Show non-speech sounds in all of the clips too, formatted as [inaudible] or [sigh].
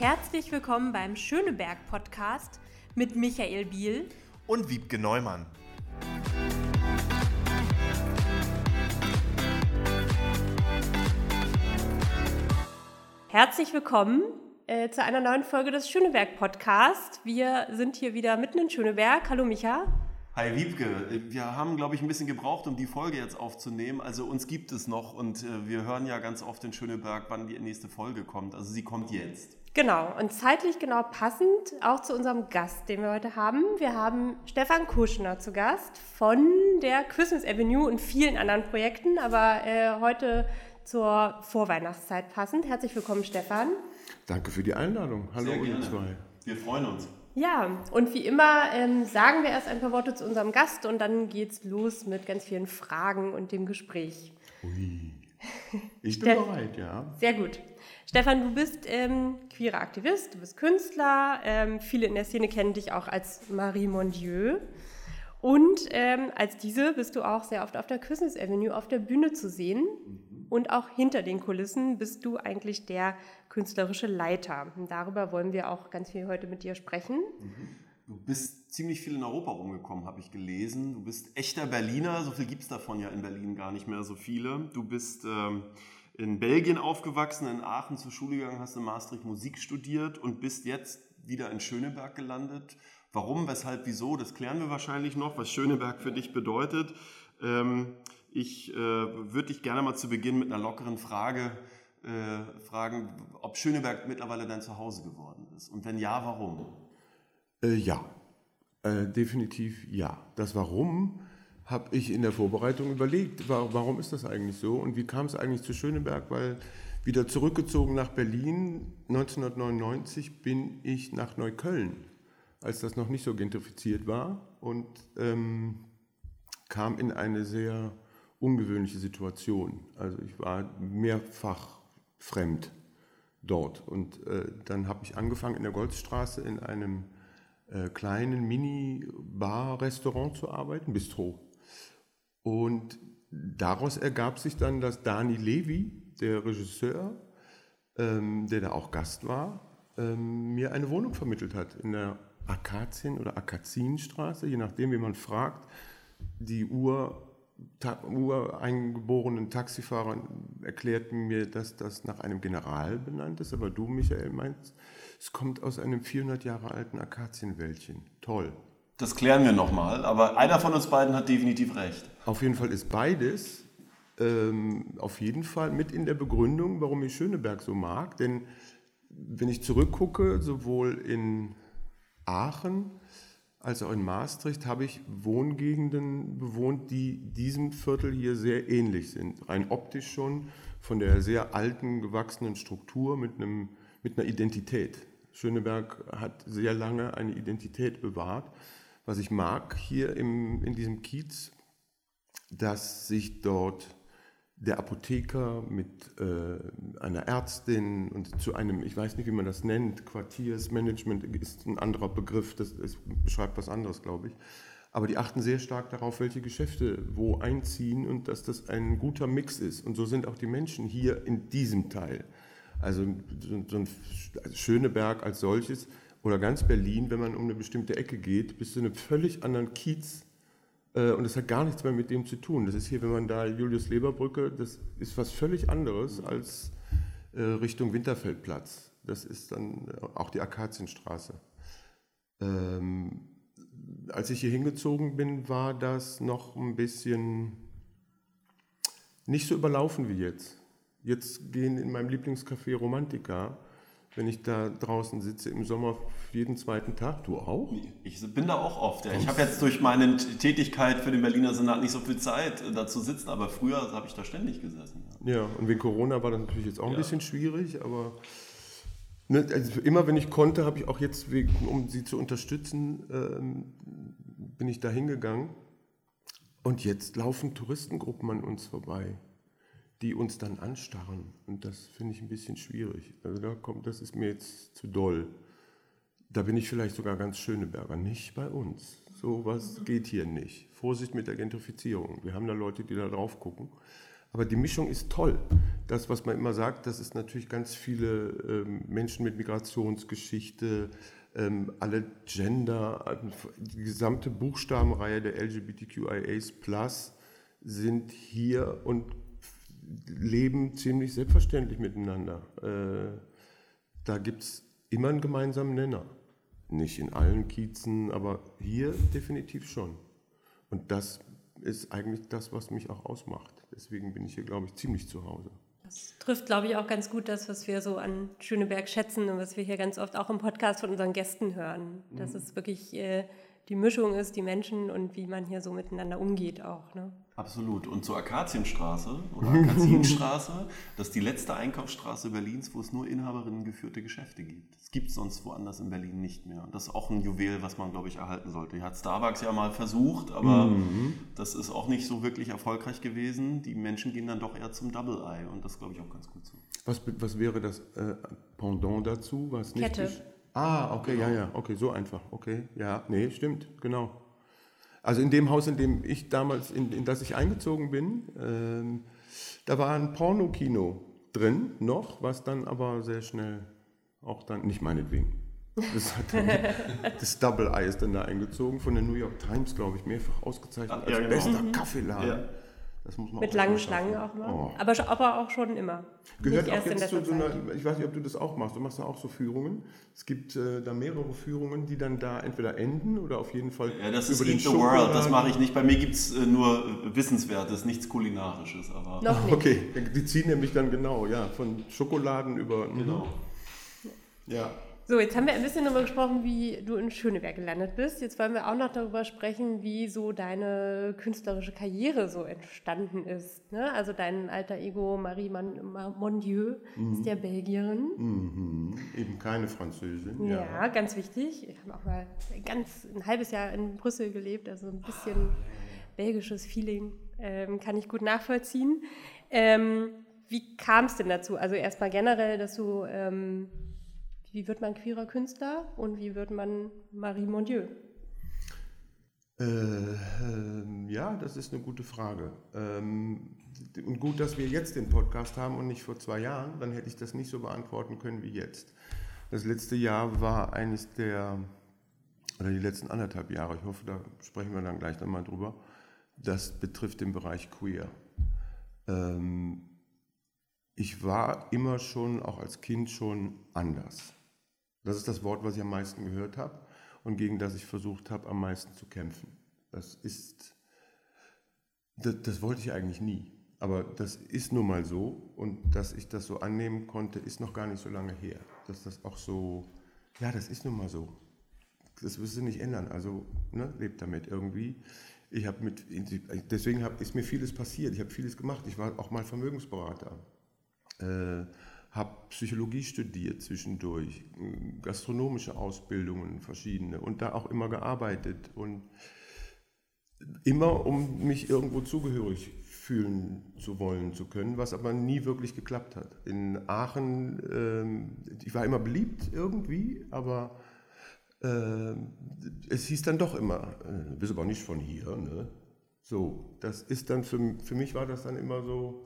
Herzlich willkommen beim Schöneberg Podcast mit Michael Biel und Wiebke Neumann. Herzlich willkommen äh, zu einer neuen Folge des Schöneberg Podcast. Wir sind hier wieder mitten in Schöneberg. Hallo Micha. Hi Wiebke, wir haben, glaube ich, ein bisschen gebraucht, um die Folge jetzt aufzunehmen. Also uns gibt es noch und äh, wir hören ja ganz oft in Schöneberg, wann die nächste Folge kommt. Also sie kommt jetzt. Genau, und zeitlich genau passend auch zu unserem Gast, den wir heute haben. Wir haben Stefan Kuschner zu Gast von der Christmas Avenue und vielen anderen Projekten, aber äh, heute zur Vorweihnachtszeit passend. Herzlich willkommen, Stefan. Danke für die Einladung. Hallo, ihr zwei. Wir freuen uns. Ja, und wie immer ähm, sagen wir erst ein paar Worte zu unserem Gast und dann geht's los mit ganz vielen Fragen und dem Gespräch. Ui. Ich bin bereit, ja. Sehr gut. Stefan, du bist ähm, queerer Aktivist, du bist Künstler. Ähm, viele in der Szene kennen dich auch als Marie Mondieu. Und ähm, als diese bist du auch sehr oft auf der Christmas Avenue auf der Bühne zu sehen. Mhm. Und auch hinter den Kulissen bist du eigentlich der künstlerische Leiter. Und darüber wollen wir auch ganz viel heute mit dir sprechen. Mhm. Du bist ziemlich viel in Europa rumgekommen, habe ich gelesen. Du bist echter Berliner, so viel gibt es davon ja in Berlin gar nicht mehr so viele. Du bist ähm, in Belgien aufgewachsen, in Aachen zur Schule gegangen, hast in Maastricht Musik studiert und bist jetzt wieder in Schöneberg gelandet. Warum, weshalb, wieso, das klären wir wahrscheinlich noch, was Schöneberg für dich bedeutet. Ähm, ich äh, würde dich gerne mal zu Beginn mit einer lockeren Frage äh, fragen, ob Schöneberg mittlerweile dein Zuhause geworden ist. Und wenn ja, warum? Äh, ja, äh, definitiv ja. Das Warum habe ich in der Vorbereitung überlegt. Warum ist das eigentlich so und wie kam es eigentlich zu Schöneberg? Weil wieder zurückgezogen nach Berlin 1999 bin ich nach Neukölln, als das noch nicht so gentrifiziert war und ähm, kam in eine sehr ungewöhnliche Situation. Also ich war mehrfach fremd dort. Und äh, dann habe ich angefangen in der Goldstraße in einem äh, kleinen Mini-Bar-Restaurant zu arbeiten, Bistro. Und daraus ergab sich dann, dass Dani Levi, der Regisseur, ähm, der da auch Gast war, ähm, mir eine Wohnung vermittelt hat in der Akazien- oder Akazienstraße, je nachdem, wie man fragt. Die Uhr Ta ureingeborenen Taxifahrer erklärten mir, dass das nach einem General benannt ist, aber du, Michael, meinst, es kommt aus einem 400 Jahre alten Akazienwäldchen. Toll. Das klären wir nochmal, aber einer von uns beiden hat definitiv recht. Auf jeden Fall ist beides ähm, auf jeden Fall mit in der Begründung, warum ich Schöneberg so mag. Denn wenn ich zurückgucke, sowohl in Aachen als auch in Maastricht habe ich Wohngegenden bewohnt, die diesem Viertel hier sehr ähnlich sind. Rein optisch schon, von der sehr alten, gewachsenen Struktur mit, einem, mit einer Identität. Schöneberg hat sehr lange eine Identität bewahrt. Was ich mag hier im, in diesem Kiez, dass sich dort der Apotheker mit äh, einer Ärztin und zu einem, ich weiß nicht, wie man das nennt, Quartiersmanagement ist ein anderer Begriff, das, das beschreibt was anderes, glaube ich. Aber die achten sehr stark darauf, welche Geschäfte wo einziehen und dass das ein guter Mix ist. Und so sind auch die Menschen hier in diesem Teil. Also so, ein also Schöneberg als solches oder ganz Berlin, wenn man um eine bestimmte Ecke geht, bist du in einem völlig anderen Kiez äh, und das hat gar nichts mehr mit dem zu tun. Das ist hier, wenn man da Julius-Leber-Brücke, das ist was völlig anderes als äh, Richtung Winterfeldplatz. Das ist dann äh, auch die Akazienstraße. Ähm, als ich hier hingezogen bin, war das noch ein bisschen nicht so überlaufen wie jetzt. Jetzt gehen in meinem Lieblingscafé Romantika wenn ich da draußen sitze im Sommer jeden zweiten Tag. Du auch? Ich bin da auch oft. Ja. Ich habe jetzt durch meine Tätigkeit für den Berliner Senat nicht so viel Zeit, äh, da zu sitzen, aber früher habe ich da ständig gesessen. Ja, ja und wegen Corona war das natürlich jetzt auch ein ja. bisschen schwierig, aber ne, also immer wenn ich konnte, habe ich auch jetzt, um sie zu unterstützen, ähm, bin ich da hingegangen. Und jetzt laufen Touristengruppen an uns vorbei die uns dann anstarren. Und das finde ich ein bisschen schwierig. Also da kommt, das ist mir jetzt zu doll. Da bin ich vielleicht sogar ganz Schöneberger. Nicht bei uns. So was geht hier nicht. Vorsicht mit der Gentrifizierung. Wir haben da Leute, die da drauf gucken. Aber die Mischung ist toll. Das, was man immer sagt, das ist natürlich ganz viele ähm, Menschen mit Migrationsgeschichte, ähm, alle Gender, die gesamte Buchstabenreihe der LGBTQIAs sind hier und leben ziemlich selbstverständlich miteinander. Äh, da gibt es immer einen gemeinsamen Nenner. Nicht in allen Kiezen, aber hier definitiv schon. Und das ist eigentlich das, was mich auch ausmacht. Deswegen bin ich hier, glaube ich, ziemlich zu Hause. Das trifft, glaube ich, auch ganz gut das, was wir so an Schöneberg schätzen und was wir hier ganz oft auch im Podcast von unseren Gästen hören. Dass mhm. es wirklich äh, die Mischung ist, die Menschen und wie man hier so miteinander umgeht auch. Ne? Absolut. Und zur Akazienstraße oder Akazienstraße, [laughs] das ist die letzte Einkaufsstraße Berlins, wo es nur Inhaberinnen geführte Geschäfte gibt. Es gibt es sonst woanders in Berlin nicht mehr. Und das ist auch ein Juwel, was man, glaube ich, erhalten sollte. Hier hat Starbucks ja mal versucht, aber mhm. das ist auch nicht so wirklich erfolgreich gewesen. Die Menschen gehen dann doch eher zum Double Eye und das glaube ich auch ganz gut so. Was, was wäre das äh, Pendant dazu? Was nicht Kette. Ah, okay, genau. ja, ja, okay, so einfach. Okay, ja, nee, stimmt, genau. Also in dem Haus, in dem ich damals, in, in das ich eingezogen bin, ähm, da war ein Pornokino drin noch, was dann aber sehr schnell auch dann, nicht meinetwegen. Das, dann, [laughs] das Double Eye ist dann da eingezogen, von der New York Times, glaube ich, mehrfach ausgezeichnet ja, als genau. bester mhm. Kaffeeladen. Ja. Mit langen Schlangen auch mal. Oh. Aber, aber auch schon immer. Gehört nicht auch jetzt zu so einer, ich weiß nicht, ob du das auch machst, du machst ja auch so Führungen. Es gibt äh, da mehrere Führungen, die dann da entweder enden oder auf jeden Fall Ja, das ist Eat the World, das mache ich nicht. Bei mir gibt es äh, nur Wissenswertes, nichts Kulinarisches. Aber Noch nicht. Okay, die ziehen nämlich dann genau, ja, von Schokoladen über... Mhm. Genau. Ja. So, jetzt haben wir ein bisschen darüber gesprochen, wie du in Schöneberg gelandet bist. Jetzt wollen wir auch noch darüber sprechen, wie so deine künstlerische Karriere so entstanden ist. Ne? Also dein alter Ego Marie Mondieu mhm. ist ja Belgierin. Mhm. Eben keine Französin. Ja, ja, ganz wichtig. Ich habe auch mal ganz ein halbes Jahr in Brüssel gelebt, also ein bisschen belgisches Feeling ähm, kann ich gut nachvollziehen. Ähm, wie kam es denn dazu? Also erstmal generell, dass du ähm, wie wird man queerer Künstler und wie wird man Marie Mondieu? Äh, äh, ja, das ist eine gute Frage. Ähm, und gut, dass wir jetzt den Podcast haben und nicht vor zwei Jahren, dann hätte ich das nicht so beantworten können wie jetzt. Das letzte Jahr war eines der, oder die letzten anderthalb Jahre, ich hoffe, da sprechen wir dann gleich nochmal drüber, das betrifft den Bereich Queer. Ähm, ich war immer schon, auch als Kind schon anders. Das ist das Wort, was ich am meisten gehört habe und gegen das ich versucht habe, am meisten zu kämpfen. Das ist, das, das, wollte ich eigentlich nie. Aber das ist nun mal so und dass ich das so annehmen konnte, ist noch gar nicht so lange her. Dass das auch so, ja, das ist nun mal so. Das wirst du nicht ändern. Also ne, lebt damit irgendwie. Ich habe mit, deswegen hab, ist mir vieles passiert. Ich habe vieles gemacht. Ich war auch mal Vermögensberater. Äh, habe Psychologie studiert zwischendurch, gastronomische Ausbildungen verschiedene und da auch immer gearbeitet und immer um mich irgendwo zugehörig fühlen zu wollen zu können, was aber nie wirklich geklappt hat. In Aachen, ähm, ich war immer beliebt irgendwie, aber äh, es hieß dann doch immer, äh, bist aber nicht von hier, ne? So, das ist dann für, für mich war das dann immer so,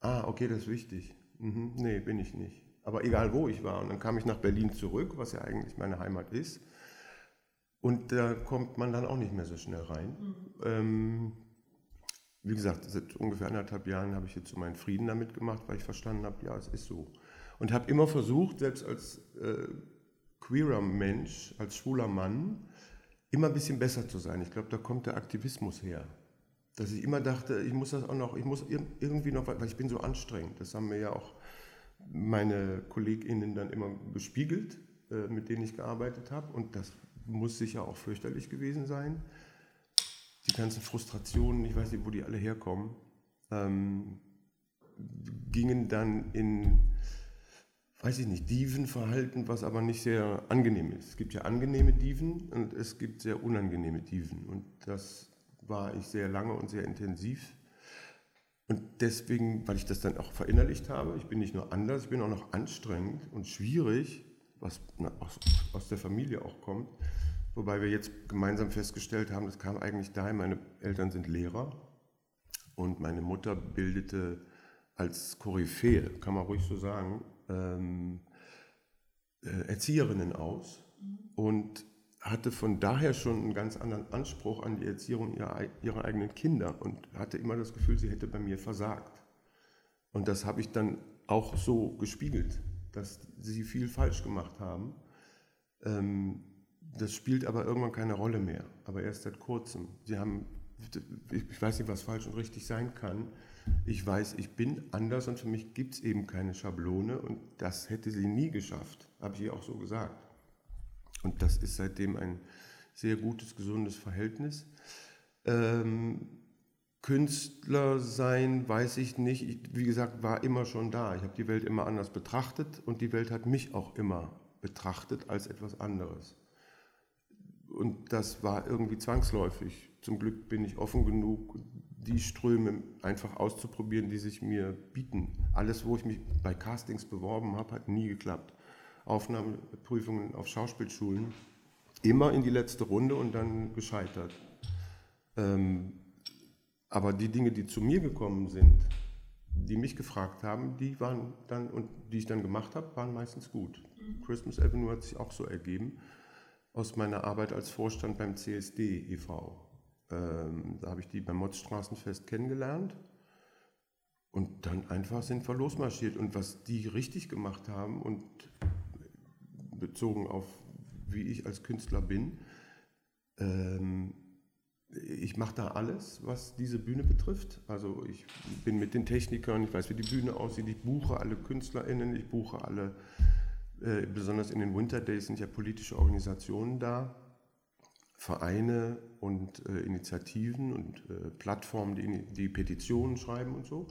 ah, okay, das ist wichtig. Mhm, nee, bin ich nicht. Aber egal wo ich war. Und dann kam ich nach Berlin zurück, was ja eigentlich meine Heimat ist. Und da kommt man dann auch nicht mehr so schnell rein. Mhm. Ähm, wie gesagt, seit ungefähr anderthalb Jahren habe ich jetzt so meinen Frieden damit gemacht, weil ich verstanden habe, ja, es ist so. Und habe immer versucht, selbst als äh, queerer Mensch, als schwuler Mann, immer ein bisschen besser zu sein. Ich glaube, da kommt der Aktivismus her dass ich immer dachte, ich muss das auch noch, ich muss irgendwie noch, weil ich bin so anstrengend. Das haben mir ja auch meine KollegInnen dann immer gespiegelt, äh, mit denen ich gearbeitet habe. Und das muss sicher auch fürchterlich gewesen sein. Die ganzen Frustrationen, ich weiß nicht, wo die alle herkommen, ähm, gingen dann in, weiß ich nicht, Dievenverhalten, was aber nicht sehr angenehm ist. Es gibt ja angenehme Dieven und es gibt sehr unangenehme Dieven. Und das war ich sehr lange und sehr intensiv. Und deswegen, weil ich das dann auch verinnerlicht habe, ich bin nicht nur anders, ich bin auch noch anstrengend und schwierig, was aus, aus der Familie auch kommt. Wobei wir jetzt gemeinsam festgestellt haben, das kam eigentlich daher, meine Eltern sind Lehrer. Und meine Mutter bildete als Koryphäe, kann man ruhig so sagen, ähm, äh, Erzieherinnen aus und hatte von daher schon einen ganz anderen Anspruch an die Erziehung ihrer, ihrer eigenen Kinder und hatte immer das Gefühl, sie hätte bei mir versagt. Und das habe ich dann auch so gespiegelt, dass sie viel falsch gemacht haben. Ähm, das spielt aber irgendwann keine Rolle mehr, aber erst seit kurzem. Sie haben, ich weiß nicht, was falsch und richtig sein kann. Ich weiß, ich bin anders und für mich gibt es eben keine Schablone und das hätte sie nie geschafft, habe ich ihr auch so gesagt. Und das ist seitdem ein sehr gutes, gesundes Verhältnis. Ähm, Künstler sein, weiß ich nicht. Ich, wie gesagt, war immer schon da. Ich habe die Welt immer anders betrachtet und die Welt hat mich auch immer betrachtet als etwas anderes. Und das war irgendwie zwangsläufig. Zum Glück bin ich offen genug, die Ströme einfach auszuprobieren, die sich mir bieten. Alles, wo ich mich bei Castings beworben habe, hat nie geklappt. Aufnahmeprüfungen auf Schauspielschulen, immer in die letzte Runde und dann gescheitert. Ähm, aber die Dinge, die zu mir gekommen sind, die mich gefragt haben, die waren dann und die ich dann gemacht habe, waren meistens gut. Mhm. Christmas Avenue hat sich auch so ergeben aus meiner Arbeit als Vorstand beim CSD e.V. Ähm, da habe ich die beim Motzstraßenfest kennengelernt und dann einfach sind wir losmarschiert. Und was die richtig gemacht haben und bezogen auf wie ich als Künstler bin, ähm, ich mache da alles, was diese Bühne betrifft. Also ich bin mit den Technikern, ich weiß, wie die Bühne aussieht, ich buche alle KünstlerInnen, ich buche alle äh, besonders in den Winter Days sind ja politische Organisationen da, Vereine und äh, Initiativen und äh, Plattformen, die, die Petitionen schreiben und so.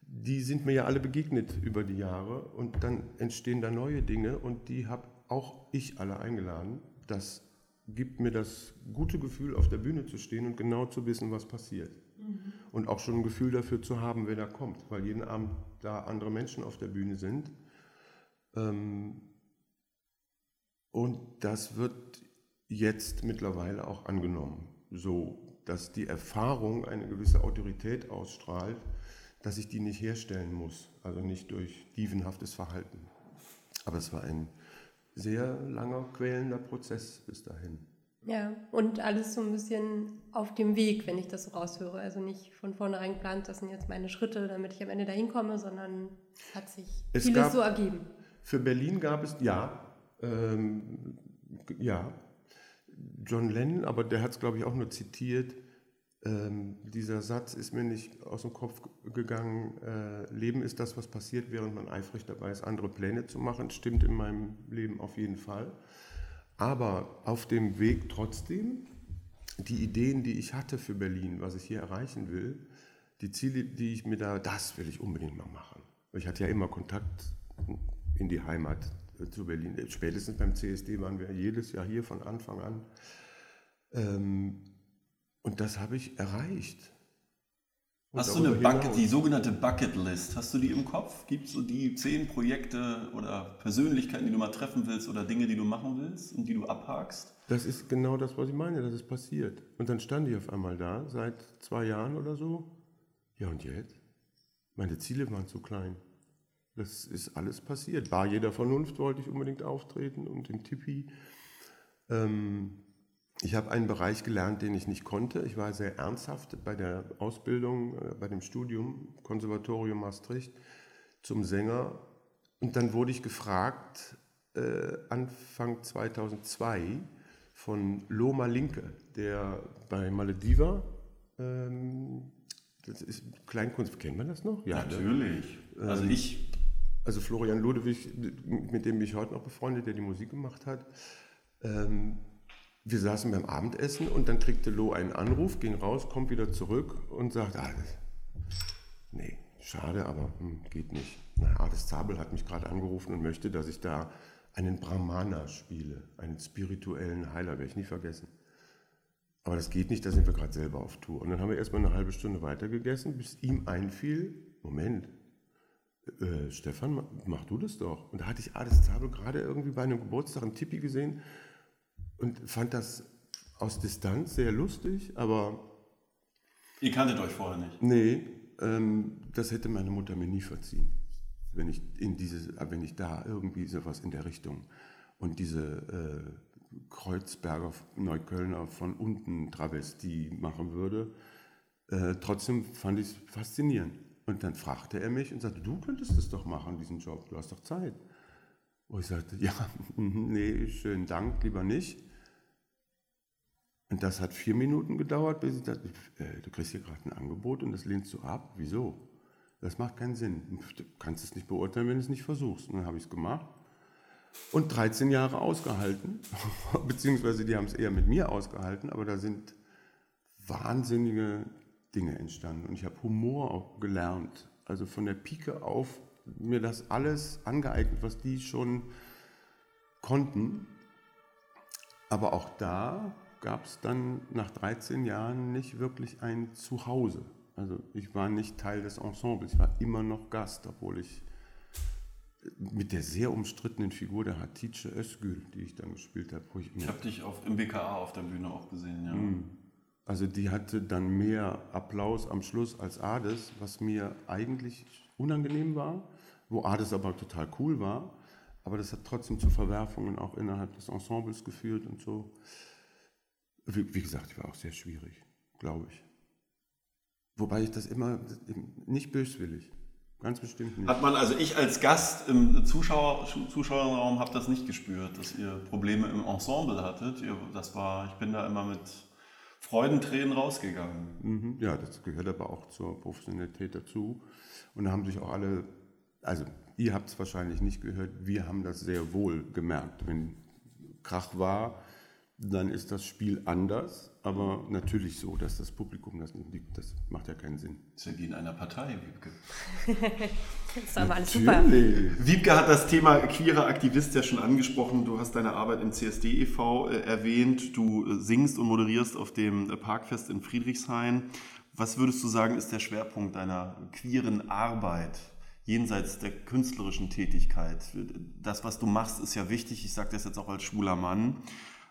Die sind mir ja alle begegnet über die Jahre und dann entstehen da neue Dinge und die habe auch ich alle eingeladen. Das gibt mir das gute Gefühl, auf der Bühne zu stehen und genau zu wissen, was passiert. Mhm. Und auch schon ein Gefühl dafür zu haben, wer da kommt, weil jeden Abend da andere Menschen auf der Bühne sind ähm, und das wird jetzt mittlerweile auch angenommen, so dass die Erfahrung eine gewisse Autorität ausstrahlt, dass ich die nicht herstellen muss, also nicht durch dievenhaftes Verhalten. Aber es war ein sehr langer, quälender Prozess bis dahin. Ja, und alles so ein bisschen auf dem Weg, wenn ich das so raushöre. Also nicht von vornherein geplant, das sind jetzt meine Schritte, damit ich am Ende dahin komme, sondern es hat sich es vieles gab, so ergeben. Für Berlin gab es, ja, ähm, ja, John Lennon, aber der hat es, glaube ich, auch nur zitiert. Ähm, dieser Satz ist mir nicht aus dem Kopf gegangen. Äh, Leben ist das, was passiert, während man eifrig dabei ist, andere Pläne zu machen. Stimmt in meinem Leben auf jeden Fall. Aber auf dem Weg trotzdem, die Ideen, die ich hatte für Berlin, was ich hier erreichen will, die Ziele, die ich mir da, das will ich unbedingt mal machen. Ich hatte ja immer Kontakt in die Heimat äh, zu Berlin. Spätestens beim CSD waren wir jedes Jahr hier von Anfang an. Ähm, und das habe ich erreicht. Und hast du eine Bucket, die sogenannte Bucket List, hast du die im Kopf? Gibt es so die zehn Projekte oder Persönlichkeiten, die du mal treffen willst oder Dinge, die du machen willst und die du abhakst? Das ist genau das, was ich meine, das ist passiert. Und dann stand ich auf einmal da, seit zwei Jahren oder so. Ja, und jetzt? Meine Ziele waren zu klein. Das ist alles passiert. War jeder Vernunft wollte ich unbedingt auftreten und im Tipi. Ähm, ich habe einen Bereich gelernt, den ich nicht konnte. Ich war sehr ernsthaft bei der Ausbildung, äh, bei dem Studium, Konservatorium Maastricht, zum Sänger. Und dann wurde ich gefragt, äh, Anfang 2002, von Loma Linke, der bei Malediva, ähm, das ist Kleinkunst, kennt man das noch? Ja, ne? natürlich. Ne? Also ich also Florian Ludewig, mit dem bin ich heute noch befreundet, der die Musik gemacht hat. Ähm, wir saßen beim Abendessen und dann kriegte Lo einen Anruf, ging raus, kommt wieder zurück und sagt, ah, nee, schade, aber hm, geht nicht. Na, Ades Zabel hat mich gerade angerufen und möchte, dass ich da einen Brahmana spiele, einen spirituellen Heiler, werde ich nie vergessen. Aber das geht nicht, da sind wir gerade selber auf Tour. Und dann haben wir erstmal eine halbe Stunde weitergegessen, bis ihm einfiel, Moment, äh, Stefan, mach du das doch. Und da hatte ich Ades Zabel gerade irgendwie bei einem Geburtstag im Tipi gesehen und fand das aus Distanz sehr lustig, aber Ihr kanntet euch vorher nicht? Nee, ähm, das hätte meine Mutter mir nie verziehen, wenn ich, in diese, wenn ich da irgendwie sowas in der Richtung und diese äh, Kreuzberger Neuköllner von unten Travestie machen würde. Äh, trotzdem fand ich es faszinierend. Und dann fragte er mich und sagte, du könntest das doch machen, diesen Job, du hast doch Zeit. Und ich sagte, [laughs] ja, [laughs] nee, schönen Dank, lieber nicht. Und das hat vier Minuten gedauert, bis ich dachte, äh, du kriegst hier gerade ein Angebot und das lehnst du ab. Wieso? Das macht keinen Sinn. Du kannst es nicht beurteilen, wenn du es nicht versuchst. Und dann habe ich es gemacht und 13 Jahre ausgehalten, [laughs] beziehungsweise die haben es eher mit mir ausgehalten, aber da sind wahnsinnige Dinge entstanden und ich habe Humor auch gelernt. Also von der Pike auf mir das alles angeeignet, was die schon konnten. Aber auch da gab es dann nach 13 Jahren nicht wirklich ein Zuhause. Also ich war nicht Teil des Ensembles, ich war immer noch Gast, obwohl ich mit der sehr umstrittenen Figur der Hatice Özgül, die ich dann gespielt habe. ich, ich habe dich auf, im BKA auf der Bühne auch gesehen, ja. Mm. Also die hatte dann mehr Applaus am Schluss als Ades, was mir eigentlich unangenehm war, wo Ades aber total cool war. Aber das hat trotzdem zu Verwerfungen auch innerhalb des Ensembles geführt und so. Wie, wie gesagt, war auch sehr schwierig, glaube ich. Wobei ich das immer nicht böswillig. Ganz bestimmt nicht. Hat man, also ich als Gast im Zuschauer, Zuschauerraum habe das nicht gespürt, dass ihr Probleme im Ensemble hattet. Das war, ich bin da immer mit Freudentränen rausgegangen. Mhm, ja, das gehört aber auch zur Professionalität dazu. Und da haben sich auch alle, also ihr habt es wahrscheinlich nicht gehört, wir haben das sehr wohl gemerkt. Wenn Krach war, dann ist das Spiel anders, aber natürlich so, dass das Publikum das nicht liebt. Das macht ja keinen Sinn. Das ist ja wie in einer Partei, Wiebke. [laughs] das ist aber alles super. Wiebke hat das Thema queerer Aktivist ja schon angesprochen. Du hast deine Arbeit im CSD e.V. Äh, erwähnt. Du äh, singst und moderierst auf dem äh, Parkfest in Friedrichshain. Was würdest du sagen, ist der Schwerpunkt deiner queeren Arbeit? jenseits der künstlerischen Tätigkeit. Das, was du machst, ist ja wichtig. Ich sage das jetzt auch als schwuler Mann.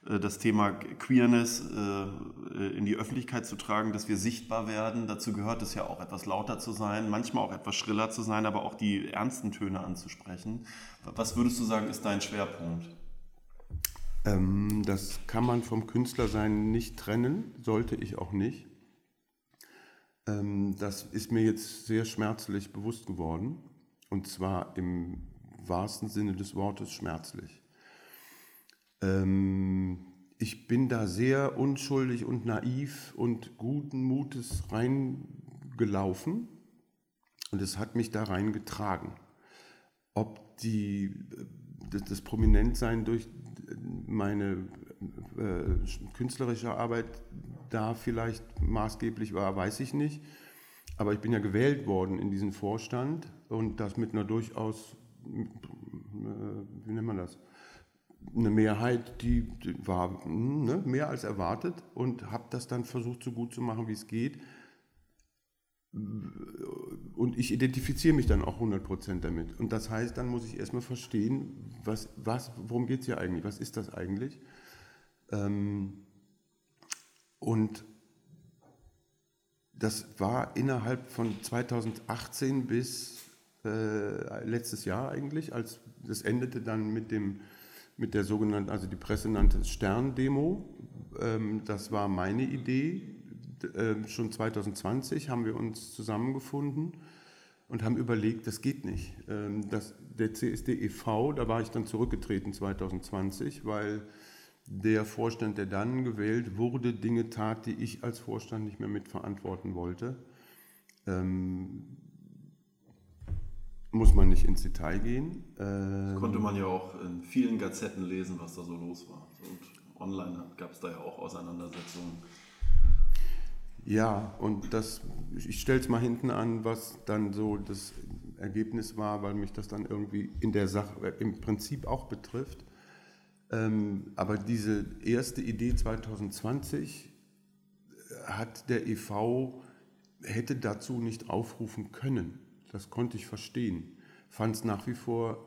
Äh, das Thema Queerness äh, in die Öffentlichkeit zu tragen, dass wir sichtbar werden. Dazu gehört es ja auch etwas lauter zu sein, manchmal auch etwas schriller zu sein, aber auch die ernsten Töne anzusprechen. Was würdest du sagen, ist dein Schwerpunkt? Ähm, das kann man vom Künstlersein nicht trennen, sollte ich auch nicht. Ähm, das ist mir jetzt sehr schmerzlich bewusst geworden und zwar im wahrsten Sinne des Wortes schmerzlich. Ähm, ich bin da sehr unschuldig und naiv und guten Mutes reingelaufen und es hat mich da reingetragen. Ob die, das, das Prominentsein durch meine äh, künstlerische Arbeit da vielleicht maßgeblich war, weiß ich nicht. Aber ich bin ja gewählt worden in diesen Vorstand und das mit einer durchaus, äh, wie nennt man das, eine Mehrheit, die, war hm, ne, mehr als erwartet und habe das dann versucht, so gut zu machen, wie es geht. Und ich identifiziere mich dann auch 100% damit. Und das heißt, dann muss ich erstmal verstehen, was, was, worum geht es hier eigentlich? Was ist das eigentlich? Ähm, und das war innerhalb von 2018 bis äh, letztes Jahr eigentlich, als das endete dann mit dem mit der sogenannten, also die Presse nannte es Stern-Demo. Ähm, das war meine Idee. Ähm, schon 2020 haben wir uns zusammengefunden und haben überlegt, das geht nicht. Ähm, das, der CSD e.V., da war ich dann zurückgetreten 2020, weil der Vorstand, der dann gewählt wurde, Dinge tat, die ich als Vorstand nicht mehr mitverantworten wollte muss man nicht ins Detail gehen. Ähm, konnte man ja auch in vielen Gazetten lesen, was da so los war. Und online gab es da ja auch Auseinandersetzungen. Ja, und das, ich stelle es mal hinten an, was dann so das Ergebnis war, weil mich das dann irgendwie in der Sache im Prinzip auch betrifft. Ähm, aber diese erste Idee 2020 hat der EV, hätte dazu nicht aufrufen können. Das konnte ich verstehen. Fand es nach wie vor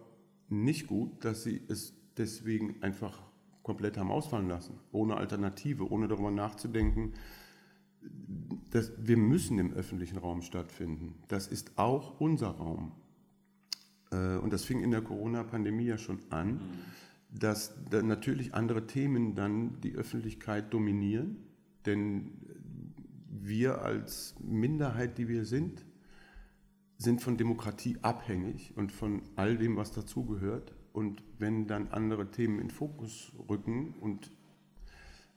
nicht gut, dass sie es deswegen einfach komplett haben ausfallen lassen, ohne Alternative, ohne darüber nachzudenken, das, wir müssen im öffentlichen Raum stattfinden. Das ist auch unser Raum. Äh, und das fing in der Corona-Pandemie ja schon an, dass da natürlich andere Themen dann die Öffentlichkeit dominieren. Denn wir als Minderheit, die wir sind, sind von Demokratie abhängig und von all dem, was dazugehört. Und wenn dann andere Themen in Fokus rücken und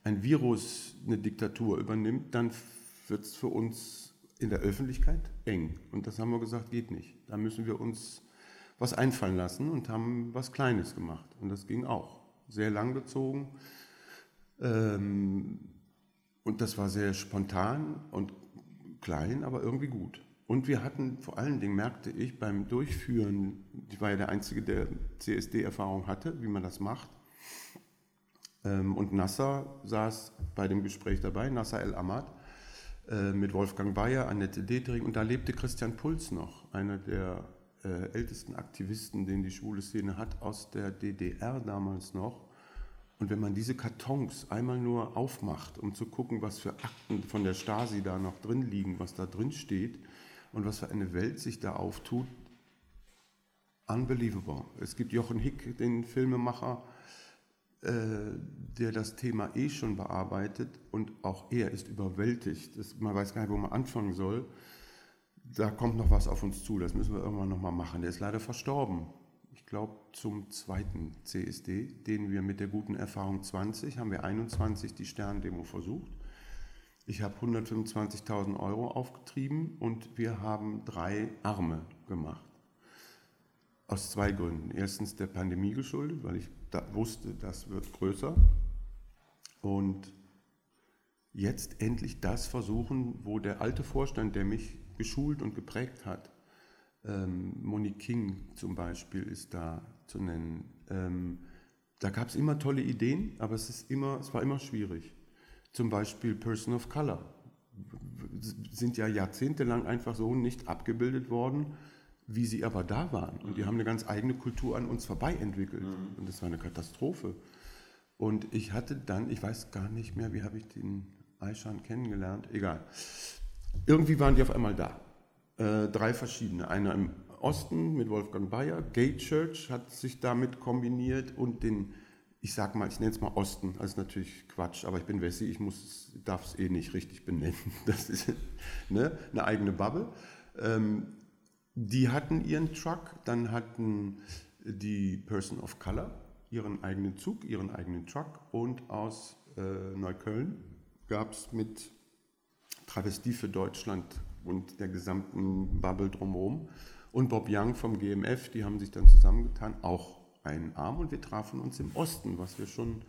ein Virus eine Diktatur übernimmt, dann wird es für uns in der Öffentlichkeit eng. Und das haben wir gesagt, geht nicht. Da müssen wir uns was einfallen lassen und haben was Kleines gemacht. Und das ging auch. Sehr lang gezogen. Ähm, und das war sehr spontan und klein, aber irgendwie gut. Und wir hatten vor allen Dingen, merkte ich, beim Durchführen, ich war ja der Einzige, der CSD-Erfahrung hatte, wie man das macht. Ähm, und Nasser saß bei dem Gespräch dabei, Nasser El Ahmad, äh, mit Wolfgang Bayer, Annette Detering. Und da lebte Christian Puls noch, einer der äh, ältesten Aktivisten, den die schwule Szene hat, aus der DDR damals noch. Und wenn man diese Kartons einmal nur aufmacht, um zu gucken, was für Akten von der Stasi da noch drin liegen, was da drin steht und was für eine Welt sich da auftut, unbelievable. Es gibt Jochen Hick, den Filmemacher, äh, der das Thema eh schon bearbeitet und auch er ist überwältigt. Das, man weiß gar nicht, wo man anfangen soll da kommt noch was auf uns zu, das müssen wir irgendwann nochmal machen. Der ist leider verstorben. Ich glaube zum zweiten CSD, den wir mit der guten Erfahrung 20, haben wir 21 die Sterndemo versucht. Ich habe 125.000 Euro aufgetrieben und wir haben drei Arme gemacht. Aus zwei Gründen. Erstens der Pandemie geschuldet, weil ich da wusste, das wird größer. Und jetzt endlich das versuchen, wo der alte Vorstand, der mich geschult und geprägt hat. Ähm, Monique King zum Beispiel ist da zu nennen. Ähm, da gab es immer tolle Ideen, aber es, ist immer, es war immer schwierig. Zum Beispiel Person of Color sind ja jahrzehntelang einfach so nicht abgebildet worden, wie sie aber da waren. Und die haben eine ganz eigene Kultur an uns vorbei entwickelt. Mhm. Und das war eine Katastrophe. Und ich hatte dann, ich weiß gar nicht mehr, wie habe ich den Aishan kennengelernt, egal. Irgendwie waren die auf einmal da. Äh, drei verschiedene. Einer im Osten mit Wolfgang Bayer, Gate Church hat sich damit kombiniert und den, ich sag mal, ich nenne es mal Osten, das ist natürlich Quatsch, aber ich bin Wessi, ich darf es eh nicht richtig benennen. [laughs] Das ist ne, eine eigene Bubble. Ähm, die hatten ihren Truck, dann hatten die Person of Color ihren eigenen Zug, ihren eigenen Truck und aus äh, Neukölln gab es mit Travestie für Deutschland und der gesamten Bubble drumherum. Und Bob Young vom GMF, die haben sich dann zusammengetan, auch einen Arm und wir trafen uns im Osten, was wir schon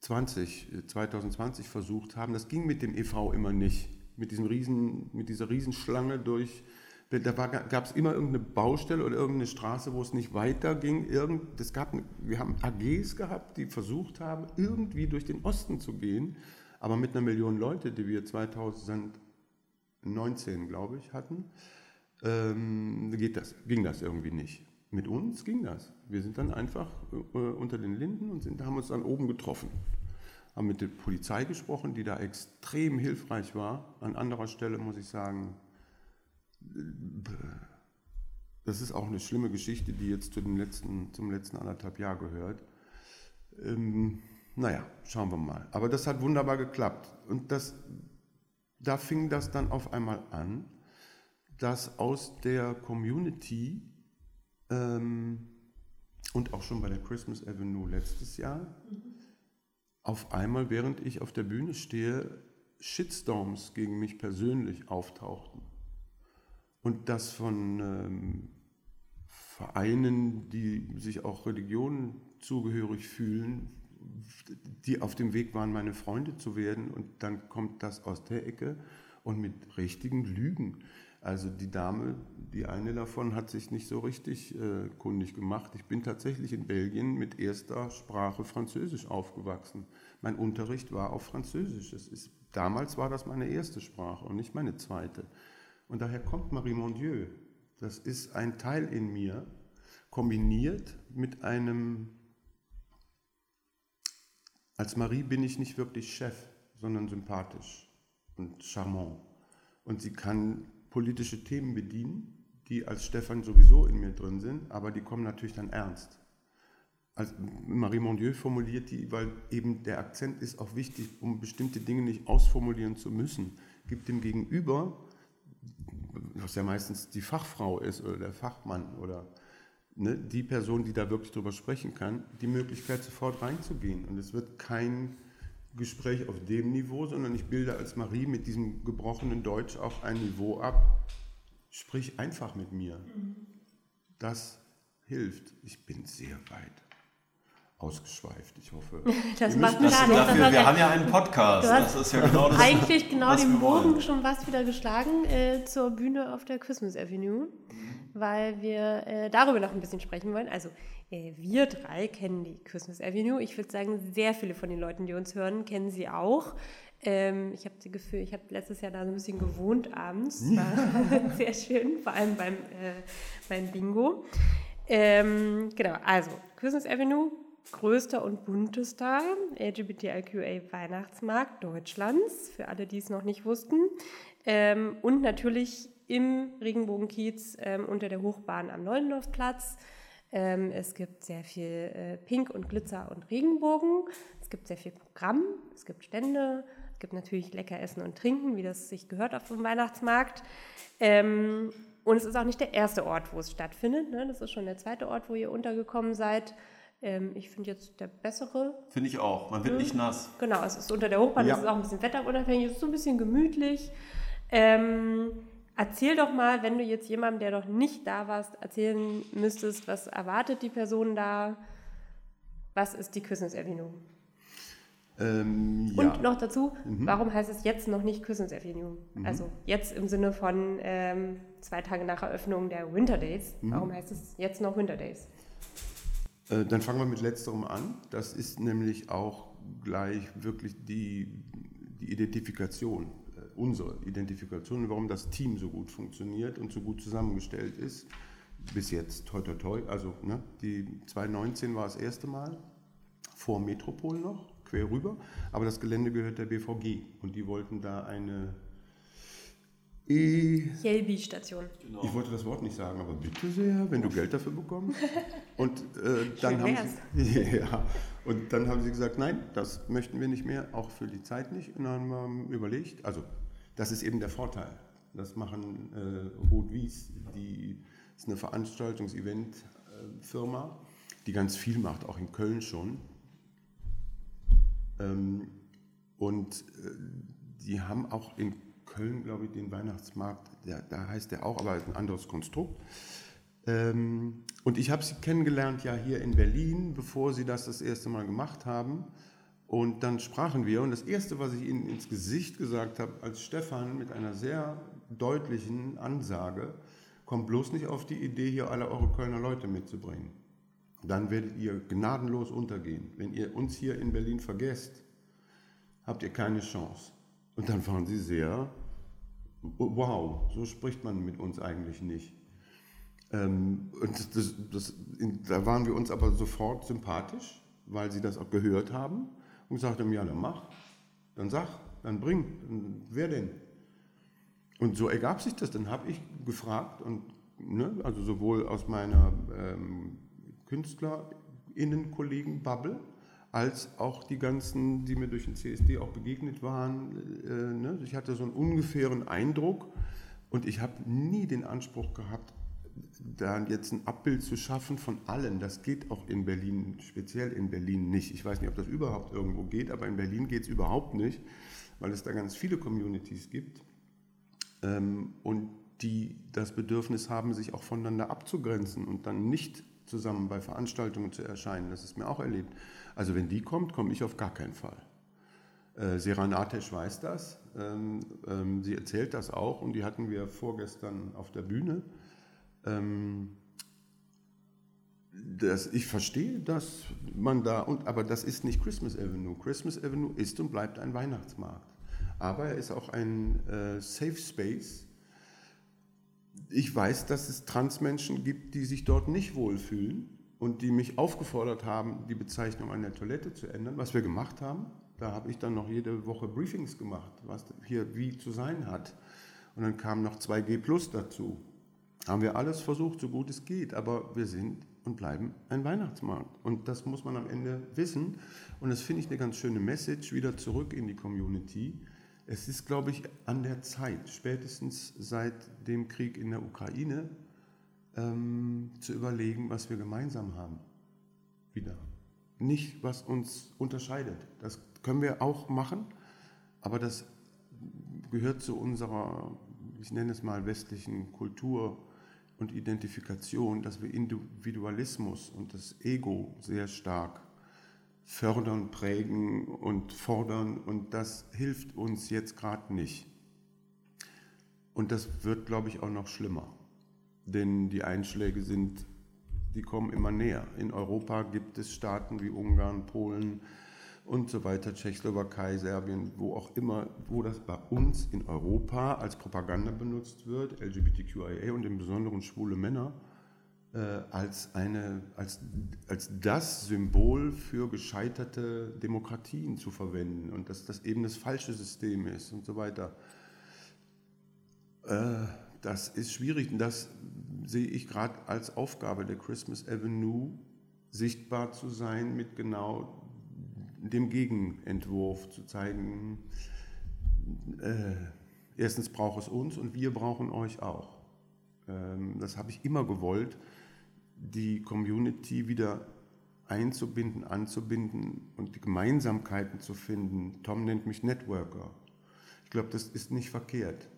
20, 2020 versucht haben. Das ging mit dem EV immer nicht. Mit, diesem riesen, mit dieser Riesenschlange durch. Da gab es immer irgendeine Baustelle oder irgendeine Straße, wo es nicht weiterging. Irgend, gab, wir haben AGs gehabt, die versucht haben, irgendwie durch den Osten zu gehen. Aber mit einer Million Leute, die wir 2019, glaube ich, hatten, ähm, geht das, ging das irgendwie nicht. Mit uns ging das. Wir sind dann einfach äh, unter den Linden und sind, haben uns dann oben getroffen. Haben mit der Polizei gesprochen, die da extrem hilfreich war. An anderer Stelle muss ich sagen, das ist auch eine schlimme Geschichte, die jetzt zu den letzten, zum letzten anderthalb Jahr gehört. Ähm, naja, schauen wir mal. Aber das hat wunderbar geklappt. Und das, da fing das dann auf einmal an, dass aus der Community ähm, und auch schon bei der Christmas Avenue letztes Jahr auf einmal, während ich auf der Bühne stehe, Shitstorms gegen mich persönlich auftauchten. Und das von ähm, Vereinen, die sich auch Religionen zugehörig fühlen, die auf dem Weg waren, meine Freunde zu werden. Und dann kommt das aus der Ecke und mit richtigen Lügen. Also die Dame, die eine davon, hat sich nicht so richtig äh, kundig gemacht. Ich bin tatsächlich in Belgien mit erster Sprache Französisch aufgewachsen. Mein Unterricht war auf Französisch. Ist, damals war das meine erste Sprache und nicht meine zweite. Und daher kommt Marie Mondieu. Das ist ein Teil in mir, kombiniert mit einem als Marie bin ich nicht wirklich Chef, sondern sympathisch. und charmant. Und sie kann politische Themen bedienen, die als Stefan sowieso in mir drin sind, aber die kommen natürlich dann ernst. Also Marie Mondieu formuliert die, weil eben der Akzent ist auch wichtig, um bestimmte Dinge nicht ausformulieren zu müssen. Gibt dem Gegenüber, was ja meistens die Fachfrau ist oder der Fachmann oder ne, die Person, die da wirklich drüber sprechen kann, die Möglichkeit sofort reinzugehen. Und es wird kein Gespräch auf dem Niveau, sondern ich bilde als Marie mit diesem gebrochenen Deutsch auch ein Niveau ab. Sprich einfach mit mir. Das hilft. Ich bin sehr weit ausgeschweift. Ich hoffe. [laughs] Das ihr macht Das, nichts. dafür, Das wir haben ja einen Podcast. Du hast Das ist ja genau das. Eigentlich genau was den wir Bogen wollen. schon was wieder geschlagen äh, zur Bühne auf der Christmas Avenue, weil wir äh, darüber noch ein bisschen sprechen wollen. Also äh, wir drei kennen die Christmas Avenue. Ich würde sagen, sehr viele von den Leuten, die uns hören, kennen sie auch. Ähm, ich habe das Gefühl, ich habe letztes Jahr da so ein bisschen gewohnt abends. War [laughs] sehr schön, vor allem beim, äh, beim Bingo. Ähm, genau, also Christmas Avenue, größter und buntester LGBTIQA-Weihnachtsmarkt Deutschlands, für alle, die es noch nicht wussten. Ähm, und natürlich im Regenbogenkiez ähm, unter der Hochbahn am Neulendorfplatz. Ähm, es gibt sehr viel äh, Pink und Glitzer und Regenbogen. Es gibt sehr viel Programm, es gibt Stände, gibt natürlich lecker Essen und Trinken, wie das sich gehört auf dem Weihnachtsmarkt. Ähm, und es ist auch nicht der erste Ort, wo es stattfindet. Ne? Das ist schon der zweite Ort, wo ihr untergekommen seid. Ähm, ich finde jetzt der bessere. Finde ich auch. Man wird nicht nass. Genau, es ist unter der Hochbahn, Ja. es ist auch ein bisschen wetterunabhängig, es ist so ein bisschen gemütlich. Ähm, erzähl doch mal, wenn du jetzt jemandem, der noch nicht da warst, erzählen müsstest, was erwartet die Person da? Was ist die Avenue? Ähm, ja. Und noch dazu, warum heißt es jetzt noch nicht Christmas Avenue? Also jetzt im Sinne von ähm, zwei Tage nach Eröffnung der Winter Days. Warum heißt es jetzt noch Winter Days? Äh, Dann fangen wir mit letzterem an. Das ist nämlich auch gleich wirklich die, die Identifikation, äh, unsere Identifikation, warum das Team so gut funktioniert und so gut zusammengestellt ist. Bis jetzt, toi toi toi. Also ne, die 2019 war das erste Mal, vor Metropol noch, quer rüber. Aber das Gelände gehört der BVG und die wollten da eine E Jelbi-Station. ich wollte das Wort nicht sagen, aber bitte sehr, wenn du Geld dafür bekommst. [laughs] Und äh, dann, Schön haben sie, [laughs] ja, und dann haben sie gesagt, nein, das möchten wir nicht mehr, auch für die Zeit nicht. Und dann haben wir überlegt, also das ist eben der Vorteil. Das machen äh, Rot Wies, die ist eine Veranstaltungs-Event-Firma, die ganz viel macht, auch in Köln schon. Ähm, und äh, die haben auch in Köln, glaube ich, den Weihnachtsmarkt, der, da heißt der auch, aber ein anderes Konstrukt. Ähm, und ich habe sie kennengelernt ja hier in Berlin, bevor sie das das erste Mal gemacht haben. Und dann sprachen wir und das Erste, was ich ihnen ins Gesicht gesagt habe, als Stefan mit einer sehr deutlichen Ansage, kommt bloß nicht auf die Idee, hier alle eure Kölner Leute mitzubringen. Dann werdet ihr gnadenlos untergehen. Wenn ihr uns hier in Berlin vergesst, habt ihr keine Chance. Und dann waren sie sehr, wow, so spricht man mit uns eigentlich nicht. Ähm, und das, das, da waren wir uns aber sofort sympathisch, weil sie das auch gehört haben und gesagt haben, ja, dann mach, dann sag, dann bring, dann, wer denn? Und so ergab sich das. Dann habe ich gefragt, und, ne, also sowohl aus meiner ähm, KünstlerInnen-Kollegen-Bubble, als auch die ganzen, die mir durch den CSD auch begegnet waren. Äh, ne? Ich hatte so einen ungefähren Eindruck und ich habe nie den Anspruch gehabt, da jetzt ein Abbild zu schaffen von allen. Das geht auch in Berlin, speziell in Berlin nicht. Ich weiß nicht, ob das überhaupt irgendwo geht, aber in Berlin geht es überhaupt nicht, weil es da ganz viele Communities gibt ähm, und die das Bedürfnis haben, sich auch voneinander abzugrenzen und dann nicht zusammen bei Veranstaltungen zu erscheinen. Das ist mir auch erlebt. Also wenn die kommt, komme ich auf gar keinen Fall. Äh, Seran weiß das. Ähm, ähm, sie erzählt das auch und die hatten wir vorgestern auf der Bühne. Ähm, das, ich verstehe, dass man da, und, aber das ist nicht Christmas Avenue. Christmas Avenue ist und bleibt ein Weihnachtsmarkt. Aber er ist auch ein äh, Safe Space. Ich weiß, dass es Transmenschen gibt, die sich dort nicht wohlfühlen und die mich aufgefordert haben, die Bezeichnung an der Toilette zu ändern, was wir gemacht haben. Da habe ich dann noch jede Woche Briefings gemacht, was hier wie zu sein hat. Und dann kamen noch 2G Plus dazu. Haben wir alles versucht, so gut es geht, aber wir sind und bleiben ein Weihnachtsmarkt. Und das muss man am Ende wissen. Und das finde ich eine ganz schöne Message wieder zurück in die Community. Es ist, glaube ich, an der Zeit, spätestens seit dem Krieg in der Ukraine, ähm, zu überlegen, was wir gemeinsam haben. Wieder. Nicht, was uns unterscheidet. Das können wir auch machen, aber das gehört zu unserer, ich nenne es mal, westlichen Kultur und Identifikation, dass wir Individualismus und das Ego sehr stark fördern, prägen und fordern und das hilft uns jetzt gerade nicht. Und das wird, glaube ich, auch noch schlimmer, denn die Einschläge sind, die kommen immer näher. In Europa gibt es Staaten wie Ungarn, Polen und so weiter, Tschechoslowakei, Serbien, wo auch immer, wo das bei uns in Europa als Propaganda benutzt wird, LGBTQIA und im Besonderen schwule Männer, als, eine, als, als das Symbol für gescheiterte Demokratien zu verwenden und dass das eben das falsche System ist und so weiter. Äh, das ist schwierig und das sehe ich gerade als Aufgabe der Christmas Avenue, sichtbar zu sein mit genau dem Gegenentwurf zu zeigen, äh, erstens braucht es uns und wir brauchen euch auch. Ähm, das habe ich immer gewollt, die Community wieder einzubinden, anzubinden und die Gemeinsamkeiten zu finden. Tom nennt mich Networker. Ich glaube, das ist nicht verkehrt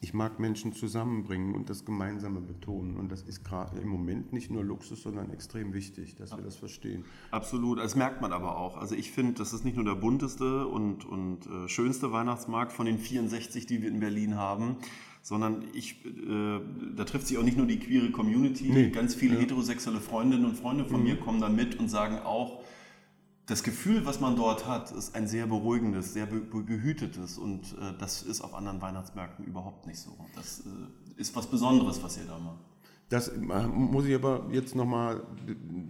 ich mag Menschen zusammenbringen und das Gemeinsame betonen. Und das ist gerade im Moment nicht nur Luxus, sondern extrem wichtig, dass wir das verstehen. Absolut, das merkt man aber auch. Also ich finde, das ist nicht nur der bunteste und, und äh, schönste Weihnachtsmarkt von den 64, die wir in Berlin haben, sondern ich, äh, da trifft sich auch nicht nur die queere Community, nee. ganz viele ja. heterosexuelle Freundinnen und Freunde von mhm. mir kommen da mit und sagen auch, das Gefühl, was man dort hat, ist ein sehr beruhigendes, sehr behütetes und äh, das ist auf anderen Weihnachtsmärkten überhaupt nicht so. Das äh, ist was Besonderes, was ihr da macht. Das äh, muss ich aber jetzt nochmal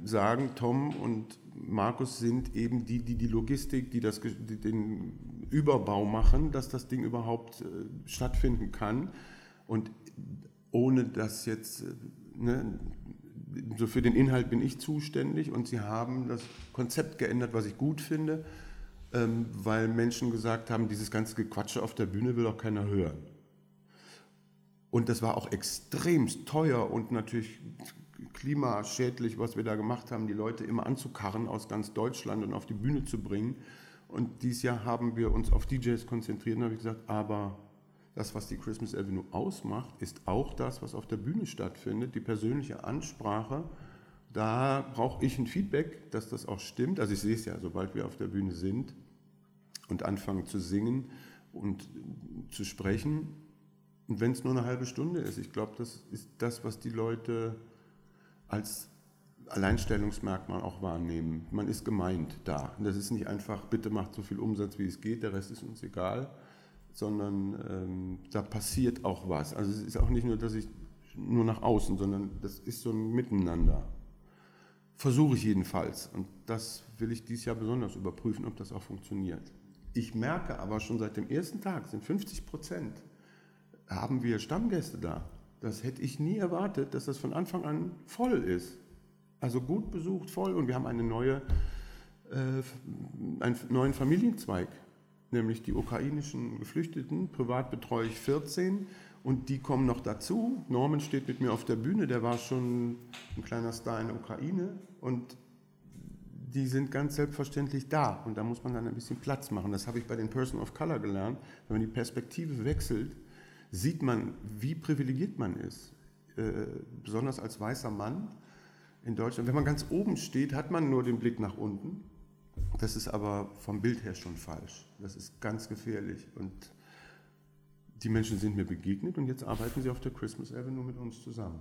sagen, Tom und Markus sind eben die, die die Logistik, die, das, die den Überbau machen, dass das Ding überhaupt äh, stattfinden kann. Und ohne das jetzt äh, ne, so für den Inhalt bin ich zuständig und sie haben das Konzept geändert, was ich gut finde, ähm, weil Menschen gesagt haben, dieses ganze Gequatsche auf der Bühne will auch keiner hören. Und das war auch extremst teuer und natürlich klimaschädlich, was wir da gemacht haben, die Leute immer anzukarren aus ganz Deutschland und auf die Bühne zu bringen. Und dieses Jahr haben wir uns auf DJs konzentriert und habe gesagt, aber das, was die Christmas Avenue ausmacht, ist auch das, was auf der Bühne stattfindet, die persönliche Ansprache. Da brauche ich ein Feedback, dass das auch stimmt. Also ich sehe es ja, sobald wir auf der Bühne sind und anfangen zu singen und zu sprechen. Und wenn es nur eine halbe Stunde ist, ich glaube, das ist das, was die Leute als Alleinstellungsmerkmal auch wahrnehmen. Man ist gemeint da. Und das ist nicht einfach, bitte macht so viel Umsatz, wie es geht, der Rest ist uns egal, sondern ähm, da passiert auch was. Also es ist auch nicht nur, dass ich nur nach außen, sondern das ist so ein Miteinander. Versuche ich jedenfalls. Und das will ich dieses Jahr besonders überprüfen, ob das auch funktioniert. Ich merke aber schon seit dem ersten Tag, sind 50 Prozent, haben wir Stammgäste da. Das hätte ich nie erwartet, dass das von Anfang an voll ist. Also gut besucht, voll. Und wir haben eine neue, äh, einen neuen Familienzweig nämlich die ukrainischen Geflüchteten. Privat betreue ich 14 und die kommen noch dazu. Norman steht mit mir auf der Bühne, der war schon ein kleiner Star in der Ukraine und die sind ganz selbstverständlich da und da muss man dann ein bisschen Platz machen. Das habe ich bei den Person of Color gelernt. Wenn man die Perspektive wechselt, sieht man, wie privilegiert man ist. Äh, besonders als weißer Mann in Deutschland. Wenn man ganz oben steht, hat man nur den Blick nach unten das ist aber vom Bild her schon falsch. Das ist ganz gefährlich. Und die Menschen sind mir begegnet und jetzt arbeiten sie auf der Christmas Avenue mit uns zusammen.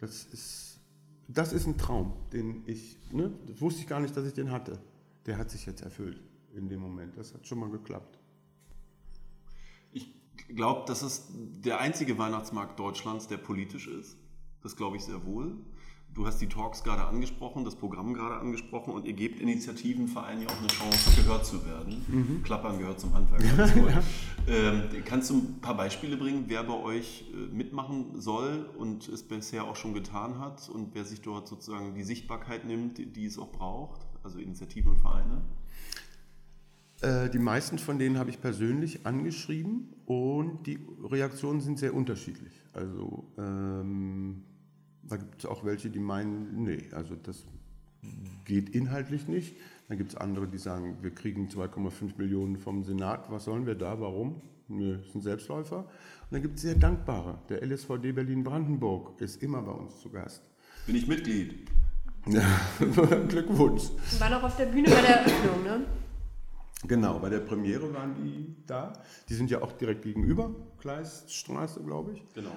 Das ist, das ist ein Traum, den ich, ne, wusste ich gar nicht, dass ich den hatte. Der hat sich jetzt erfüllt in dem Moment. Das hat schon mal geklappt. Ich glaube, das ist der einzige Weihnachtsmarkt Deutschlands, der politisch ist. Das glaube ich sehr wohl Du hast die Talks gerade angesprochen, das Programm gerade angesprochen und ihr gebt Initiativen, Vereinen ja auch eine Chance, gehört zu werden. Mhm. Klappern gehört zum Handwerk. [laughs] ja. ähm, kannst du ein paar Beispiele bringen, wer bei euch äh, mitmachen soll und es bisher auch schon getan hat und wer sich dort sozusagen die Sichtbarkeit nimmt, die, die es auch braucht, also Initiativen und Vereine? Äh, die meisten von denen habe ich persönlich angeschrieben und die Reaktionen sind sehr unterschiedlich. Also ähm, da gibt es auch welche, die meinen, nee, also das geht inhaltlich nicht. Dann gibt es andere, die sagen, wir kriegen 2,5 Millionen vom Senat, was sollen wir da, warum? Nö, ist ein Selbstläufer. Und dann gibt es sehr dankbare. Der LSVD Berlin-Brandenburg ist immer bei uns zu Gast. Bin ich Mitglied? Ja, [laughs] Glückwunsch. Die waren auch auf der Bühne bei der Eröffnung, ne? Genau, bei der Premiere waren die da. Die sind ja auch direkt gegenüber, Kleiststraße, glaube ich. Genau.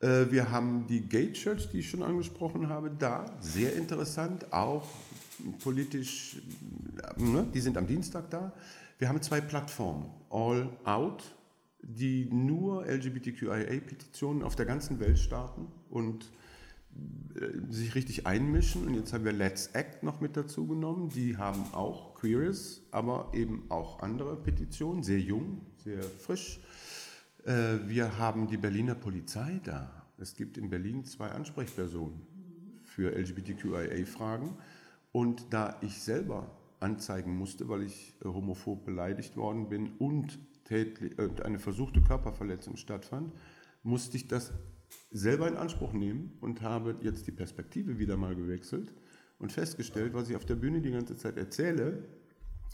Äh, wir haben die Gate Church, die ich schon angesprochen habe, da. Sehr interessant, auch politisch. Ne? Die sind am Dienstag da. Wir haben zwei Plattformen. All Out, die nur LGBTQIA-Petitionen auf der ganzen Welt starten und äh, sich richtig einmischen. Und jetzt haben wir Let's Act noch mit dazu genommen. Die haben auch Queers, aber eben auch andere Petitionen, sehr jung, sehr frisch. Äh, wir haben die Berliner Polizei da. Es gibt in Berlin zwei Ansprechpersonen für LGBTQIA-Fragen. Und da ich selber anzeigen musste, weil ich äh, homophob beleidigt worden bin und äh, eine versuchte Körperverletzung stattfand, musste ich das selber in Anspruch nehmen und habe jetzt die Perspektive wieder mal gewechselt und festgestellt, was ich auf der Bühne die ganze Zeit erzähle,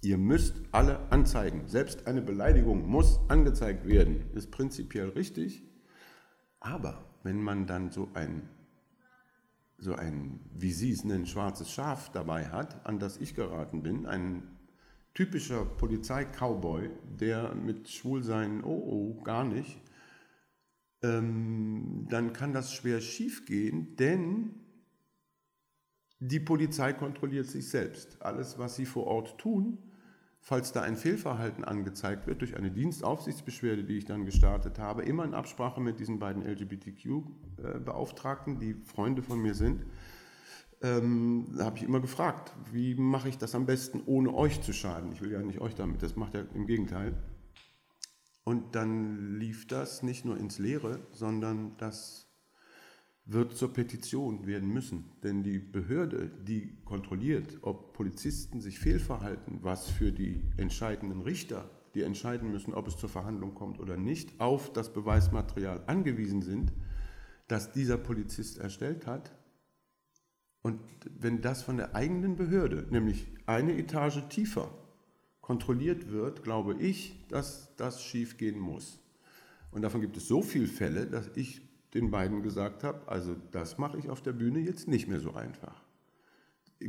Ihr müsst alle anzeigen. Selbst eine Beleidigung muss angezeigt werden. Ist prinzipiell richtig. Aber wenn man dann so ein, so ein, wie Sie es nennen, schwarzes Schaf dabei hat, an das ich geraten bin, ein typischer Polizei-Cowboy, der mit Schwulsein, oh, oh, gar nicht, ähm, dann kann das schwer schiefgehen, denn die Polizei kontrolliert sich selbst. Alles, was sie vor Ort tun, falls da ein Fehlverhalten angezeigt wird durch eine Dienstaufsichtsbeschwerde, die ich dann gestartet habe, immer in Absprache mit diesen beiden LGBTQ-Beauftragten, die Freunde von mir sind, ähm, habe ich immer gefragt, wie mache ich das am besten, ohne euch zu schaden? Ich will ja nicht euch damit, das macht ja im Gegenteil. Und dann lief das nicht nur ins Leere, sondern das wird zur Petition werden müssen. Denn die Behörde, die kontrolliert, ob Polizisten sich fehlverhalten, was für die entscheidenden Richter, die entscheiden müssen, ob es zur Verhandlung kommt oder nicht, auf das Beweismaterial angewiesen sind, das dieser Polizist erstellt hat. Und wenn das von der eigenen Behörde, nämlich eine Etage tiefer, kontrolliert wird, glaube ich, dass das schiefgehen muss. Und davon gibt es so viele Fälle, dass ich den beiden gesagt habe, also das mache ich auf der Bühne jetzt nicht mehr so einfach.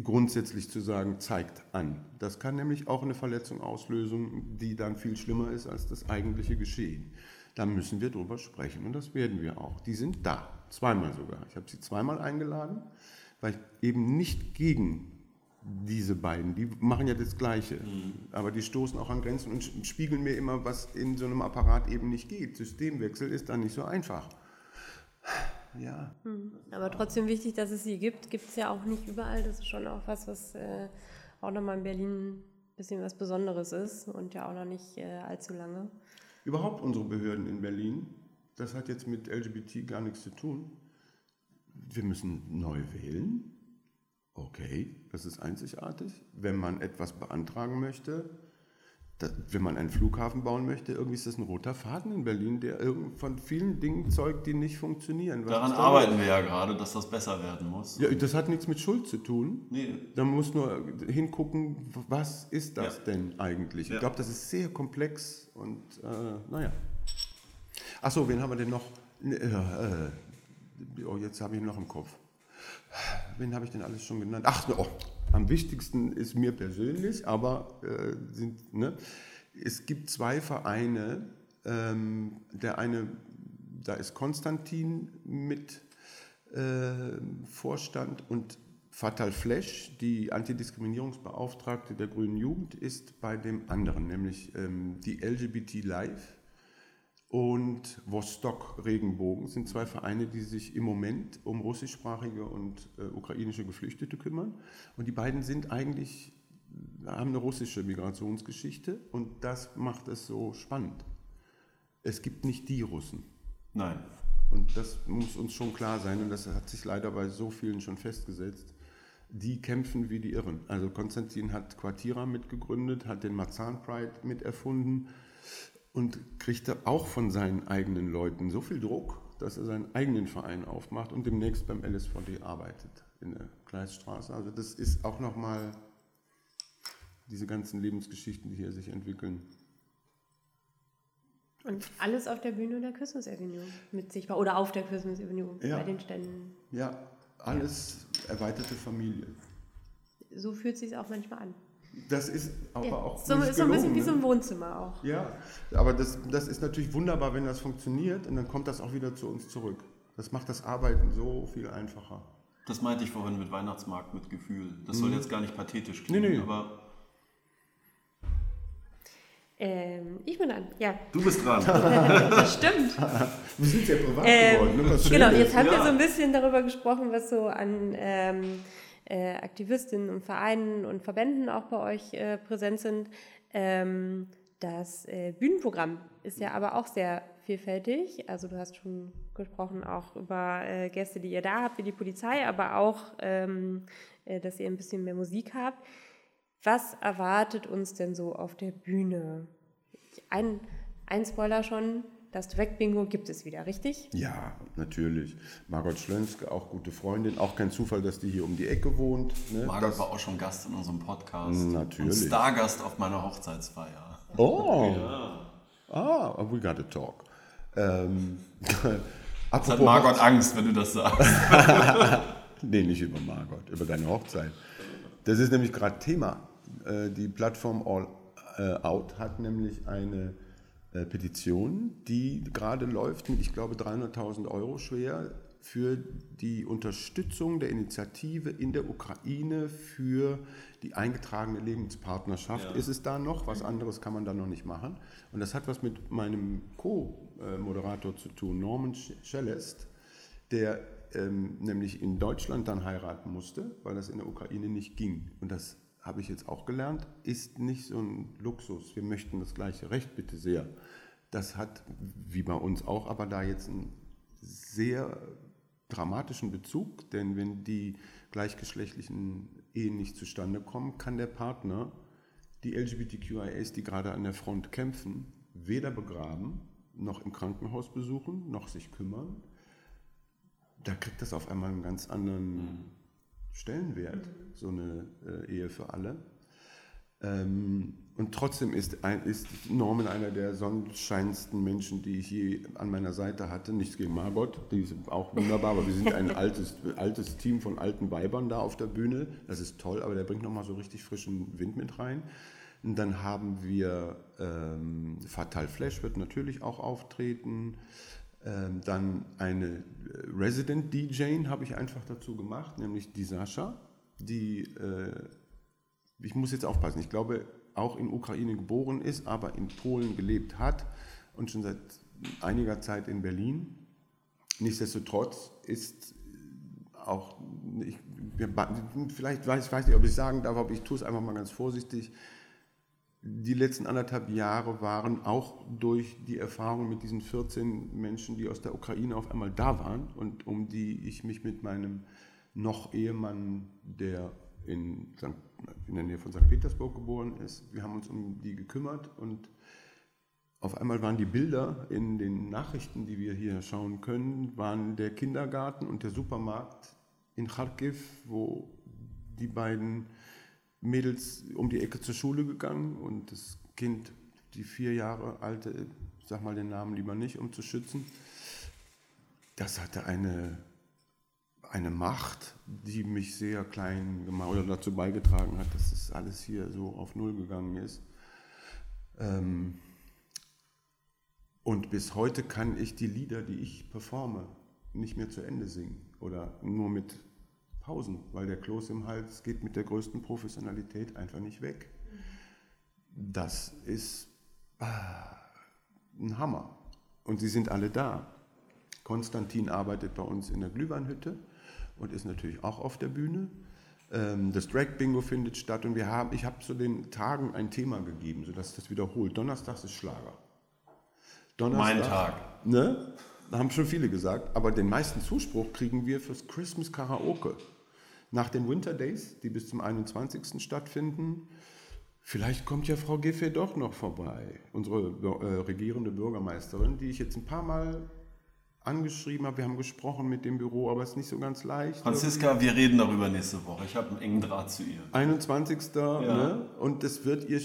Grundsätzlich zu sagen, zeigt an. Das kann nämlich auch eine Verletzung auslösen, die dann viel schlimmer ist als das eigentliche Geschehen. Da müssen wir drüber sprechen und das werden wir auch. Die sind da, zweimal sogar. Ich habe sie zweimal eingeladen, weil ich eben nicht gegen diese beiden, die machen ja das Gleiche, mhm. aber die stoßen auch an Grenzen und spiegeln mir immer, was in so einem Apparat eben nicht geht. Systemwechsel ist dann nicht so einfach. Ja. Hm. Aber trotzdem wichtig, dass es sie gibt. Gibt es ja auch nicht überall. Das ist schon auch was, was äh, auch nochmal in Berlin ein bisschen was Besonderes ist und ja auch noch nicht äh, allzu lange. Überhaupt unsere Behörden in Berlin, das hat jetzt mit LGBT gar nichts zu tun. Wir müssen neu wählen. Okay, das ist einzigartig. Wenn man etwas beantragen möchte, wenn man einen Flughafen bauen möchte, irgendwie ist das ein roter Faden in Berlin, der von vielen Dingen zeugt, die nicht funktionieren. Was Daran arbeiten wir ja gerade, dass das besser werden muss. Ja, das hat nichts mit Schuld zu tun. Nee. Da muss nur hingucken, was ist das ja. denn eigentlich? Ja. Ich glaube, das ist sehr komplex und äh, naja. Achso, wen haben wir denn noch? Äh, äh, oh, jetzt habe ich ihn noch im Kopf. Wen habe ich denn alles schon genannt? Ach, oh, am wichtigsten ist mir persönlich, aber äh, sind, ne? es gibt zwei Vereine. Ähm, der eine, da ist Konstantin mit äh, Vorstand und Fatal Flesch, die Antidiskriminierungsbeauftragte der Grünen Jugend, ist bei dem anderen, nämlich ähm, die LGBT Live. Und Vostok Regenbogen sind zwei Vereine, die sich im Moment um russischsprachige und äh, ukrainische Geflüchtete kümmern. Und die beiden sind eigentlich, haben eine russische Migrationsgeschichte und das macht es so spannend. Es gibt nicht die Russen. Nein. Und das muss uns schon klar sein und das hat sich leider bei so vielen schon festgesetzt. Die kämpfen wie die Irren. Also Konstantin hat Quartira mitgegründet, hat den Marzahn Pride miterfunden und kriegte auch von seinen eigenen Leuten so viel Druck, dass er seinen eigenen Verein aufmacht und demnächst beim LSVD arbeitet in der Gleisstraße. Also das ist auch nochmal diese ganzen Lebensgeschichten, die hier sich entwickeln. Und alles auf der Bühne der Christmas Avenue mit sich oder auf der Christmas Avenue Ja. bei den Ständen. Ja, alles erweiterte Familie. So fühlt es sich auch manchmal an. Das ist aber Ja, auch so, nicht ist so ein bisschen wie so ne? ein Wohnzimmer auch. Ja, aber das, das ist natürlich wunderbar, wenn das funktioniert und dann kommt das auch wieder zu uns zurück. Das macht das Arbeiten so viel einfacher. Das meinte ich vorhin mit Weihnachtsmarkt, mit Gefühl. Das soll jetzt gar nicht pathetisch klingen, Nee, nee. aber Ähm, ich bin dran, ja. du bist dran. [laughs] Das stimmt. Wir sind sehr privat Ähm, geworden. Ne? Was genau, jetzt haben wir ja. so ein bisschen darüber gesprochen, was so an ähm, äh, Aktivistinnen und Vereinen und Verbänden auch bei euch äh, präsent sind. Ähm, das äh, Bühnenprogramm ist ja aber auch sehr vielfältig. Also du hast schon gesprochen auch über äh, Gäste, die ihr da habt, wie die Polizei, aber auch, ähm, äh, dass ihr ein bisschen mehr Musik habt. Was erwartet uns denn so auf der Bühne? Ein, ein Spoiler schon, das Track-Bingo gibt es wieder, richtig? Ja, natürlich. Margot Schlönske, auch gute Freundin. Auch kein Zufall, dass die hier um die Ecke wohnt. Ne? Margot Das- war auch schon Gast in unserem Podcast. Natürlich. Und Stargast auf meiner Hochzeitsfeier. Oh, [laughs] ah, we got to talk. Ähm, [laughs] Jetzt hat Margot Angst, wenn du das sagst. [laughs] Nee, nicht über Margot, über deine Hochzeit. Das ist nämlich gerade Thema. Äh, Die Plattform All äh, Out hat nämlich eine Petition, die gerade läuft mit, ich glaube, 300.000 Euro schwer für die Unterstützung der Initiative in der Ukraine für die eingetragene Lebenspartnerschaft. Ist es da noch? Was anderes kann man da noch nicht machen. Und das hat was mit meinem Co-Moderator zu tun, Norman Schellest der ähm, nämlich in Deutschland dann heiraten musste, weil das in der Ukraine nicht ging. Und das habe ich jetzt auch gelernt, ist nicht so ein Luxus. Wir möchten das gleiche Recht, bitte sehr. Das hat, wie bei uns auch, aber da jetzt einen sehr dramatischen Bezug, denn wenn die gleichgeschlechtlichen Ehen nicht zustande kommen, kann der Partner die LGBTQIAs, die gerade an der Front kämpfen, weder begraben, noch im Krankenhaus besuchen, noch sich kümmern, da kriegt das auf einmal einen ganz anderen Stellenwert, so eine äh, Ehe für alle. Ähm, und trotzdem ist, ein, ist Norman einer der sonnenscheinsten Menschen, die ich je an meiner Seite hatte. Nichts gegen Margot, die ist auch wunderbar, aber wir sind ein altes, altes Team von alten Weibern da auf der Bühne. Das ist toll, aber der bringt nochmal so richtig frischen Wind mit rein. Und dann haben wir ähm, Fatal Flash wird natürlich auch auftreten. Ähm, dann eine Resident DJ habe ich einfach dazu gemacht, nämlich die Sascha, die, äh, ich muss jetzt aufpassen, ich glaube auch in Ukraine geboren ist, aber in Polen gelebt hat und schon seit einiger Zeit in Berlin. Nichtsdestotrotz ist auch, ich, vielleicht weiß ich weiß nicht, ob ich sagen darf, aber ich tue es einfach mal ganz vorsichtig. Die letzten anderthalb Jahre waren auch durch die Erfahrung mit diesen 14 Menschen, die aus der Ukraine auf einmal da waren und um die ich mich mit meinem noch Ehemann, der in, St. in der Nähe von St. Petersburg geboren ist, wir haben uns um die gekümmert und auf einmal waren die Bilder in den Nachrichten, die wir hier schauen können, waren der Kindergarten und der Supermarkt in Kharkiv, wo die beiden Mädels um die Ecke zur Schule gegangen und das Kind, die vier Jahre alte, sag mal den Namen lieber nicht, um zu schützen, das hatte eine, eine Macht, die mich sehr klein gemacht oder dazu beigetragen hat, dass das alles hier so auf Null gegangen ist. Ähm, und bis heute kann ich die Lieder, die ich performe, nicht mehr zu Ende singen oder nur mit Pausen, weil der Kloß im Hals geht mit der größten Professionalität einfach nicht weg. Das ist ah, ein Hammer. Und sie sind alle da. Konstantin arbeitet bei uns in der Glühweinhütte und ist natürlich auch auf der Bühne. Ähm, das Drag Bingo findet statt und wir haben, ich habe zu den Tagen ein Thema gegeben, sodass das wiederholt. Donnerstags ist Schlager. Donnerstag, mein Tag. Ne? Da haben schon viele gesagt, aber den meisten Zuspruch kriegen wir fürs Christmas Karaoke. Nach den Winter Days, die bis zum 21. stattfinden, vielleicht kommt ja Frau Giffey doch noch vorbei, unsere äh, regierende Bürgermeisterin, die ich jetzt ein paar Mal angeschrieben habe. Wir haben gesprochen mit dem Büro, aber es ist nicht so ganz leicht. Franziska, wir reden darüber nächste Woche. Ich habe einen engen Draht zu ihr. 21. Ja. Ne? Und das wird ihr,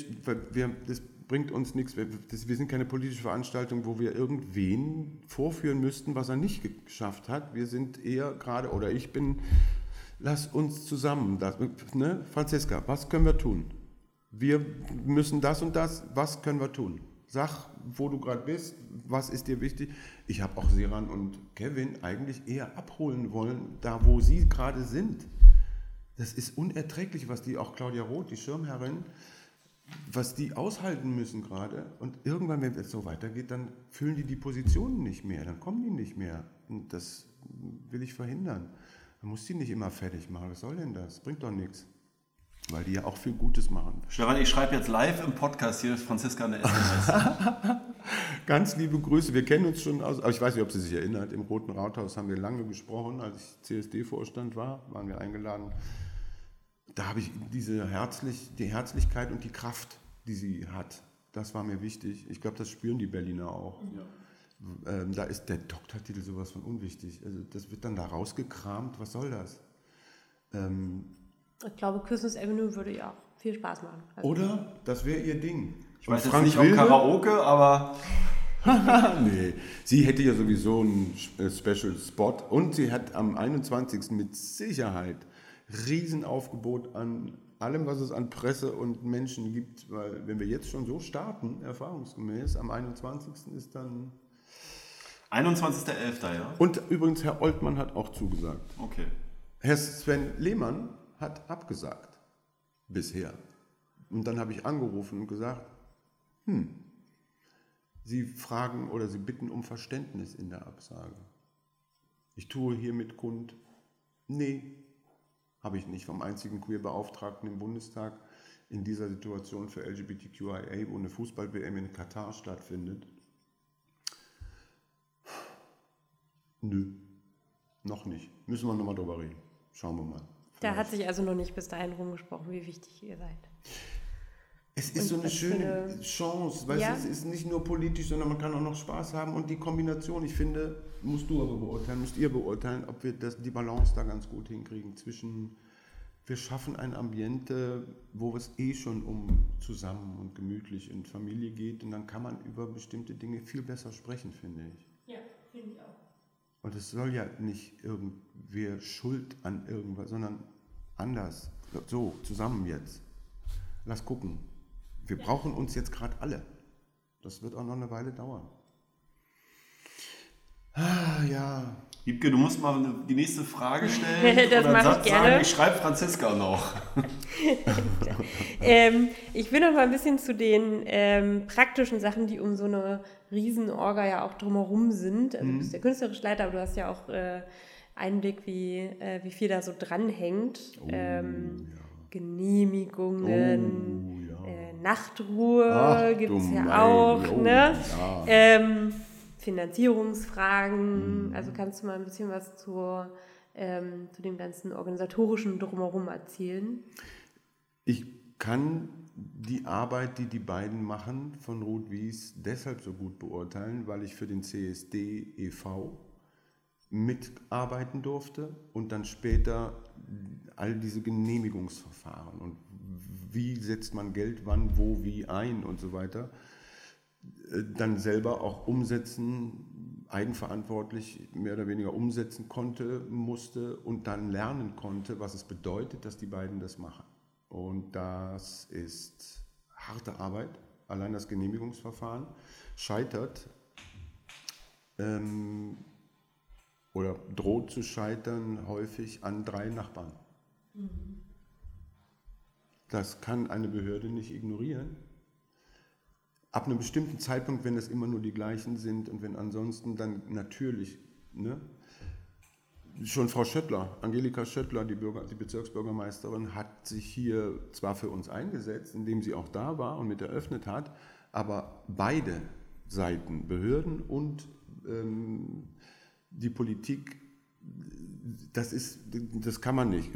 wir, das bringt uns nichts. Wir, das, wir sind keine politische Veranstaltung, wo wir irgendwen vorführen müssten, was er nicht geschafft hat. Wir sind eher gerade, oder ich bin, lass uns zusammen, das, ne? Franziska, was können wir tun? Wir müssen das und das, was können wir tun? Sag, wo du gerade bist, was ist dir wichtig? Ich habe auch Seran und Kevin eigentlich eher abholen wollen, da wo sie gerade sind. Das ist unerträglich, was die, auch Claudia Roth, die Schirmherrin, was die aushalten müssen gerade. Und irgendwann, wenn es so weitergeht, dann füllen die die Positionen nicht mehr, dann kommen die nicht mehr. Und das will ich verhindern. Man muss die nicht immer fertig machen. Was soll denn das? Bringt doch nichts. Weil die ja auch viel Gutes machen. Stefan, ich schreibe jetzt live im Podcast hier Franziska eine SMS. [laughs] Ganz liebe Grüße. Wir kennen uns schon aus, aber ich weiß nicht, ob sie sich erinnert. Im Roten Rathaus haben wir lange gesprochen. Als ich CSD-Vorstand war, waren wir eingeladen. Da habe ich diese Herzlich, die Herzlichkeit und die Kraft, die sie hat, das war mir wichtig. Ich glaube, das spüren die Berliner auch. Ja. Ähm, da ist der Doktortitel sowas von unwichtig. Also das wird dann da rausgekramt. Was soll das? Ähm, ich glaube, Christmas Avenue würde ja auch viel Spaß machen. Also Oder? Das wäre ihr Ding. Ich weiß Frank jetzt nicht Wilde? ob Karaoke, aber... [laughs] nee, sie hätte ja sowieso einen äh, Special Spot und sie hat am 21. mit Sicherheit Riesenaufgebot an allem, was es an Presse und Menschen gibt, weil wenn wir jetzt schon so starten, erfahrungsgemäß, am 21. ist dann... 21.11. ja? Und übrigens, Herr Oltmann hat auch zugesagt. Okay. Herr Sven Lehmann hat abgesagt bisher. Und dann habe ich angerufen und gesagt, hm, Sie fragen oder Sie bitten um Verständnis in der Absage. Ich tue hiermit kund, nee, habe ich nicht vom einzigen Queer-Beauftragten im Bundestag in dieser Situation für LGBTQIA, wo eine Fußball-WM in Katar stattfindet. Nö, noch nicht. Müssen wir nochmal drüber reden. Schauen wir mal. Da hat sich also noch nicht bis dahin rumgesprochen, wie wichtig ihr seid. Es ist und so eine schöne eine, Chance, weil ja? es ist nicht nur politisch, sondern man kann auch noch Spaß haben und die Kombination, ich finde, musst du aber beurteilen, müsst ihr beurteilen, ob wir das, die Balance da ganz gut hinkriegen zwischen, wir schaffen ein Ambiente, wo es eh schon um zusammen und gemütlich in Familie geht und dann kann man über bestimmte Dinge viel besser sprechen, finde ich. Ja, finde ich auch. Und es soll ja nicht irgendwer Schuld an irgendwas, sondern anders. So, zusammen jetzt. Lass gucken. Wir ja. brauchen uns jetzt gerade alle. Das wird auch noch eine Weile dauern. Ah, ja. Wiebke, du musst mal die nächste Frage stellen. [laughs] das mache ich gerne. Sagen, ich schreibe Franziska noch. [laughs] ähm, ich will noch mal ein bisschen zu den ähm, praktischen Sachen, die um so eine Riesenorga ja auch drumherum sind. Also mhm. du bist ja künstlerisch Leiter, aber du hast ja auch äh, Einblick, wie, äh, wie viel da so dranhängt. Oh, ähm, ja. Genehmigungen, oh, ja. äh, Nachtruhe gibt es ja auch. Oh, ne? Ja. Ähm, Finanzierungsfragen. Mhm. Also kannst du mal ein bisschen was zur, ähm, zu dem ganzen organisatorischen Drumherum erzählen? Ich kann die Arbeit, die die beiden machen von Ruth Wies, deshalb so gut beurteilen, weil ich für den CSD e.V mitarbeiten durfte und dann später all diese Genehmigungsverfahren und wie setzt man Geld wann, wo, wie ein und so weiter, äh, dann selber auch umsetzen, eigenverantwortlich mehr oder weniger umsetzen konnte, musste und dann lernen konnte, was es bedeutet, dass die beiden das machen. Und das ist harte Arbeit. Allein das Genehmigungsverfahren scheitert. Ähm, oder droht zu scheitern häufig an drei Nachbarn. Mhm. Das kann eine Behörde nicht ignorieren. ab einem bestimmten Zeitpunkt, wenn es immer nur die gleichen sind und wenn ansonsten dann natürlich, ne? Schon Frau Schöttler, Angelika Schöttler, die, Bürger, die Bezirksbürgermeisterin, hat sich hier zwar für uns eingesetzt, indem sie auch da war und mit eröffnet hat, aber beide Seiten, Behörden und ähm, die Politik, das, ist, das kann man nicht.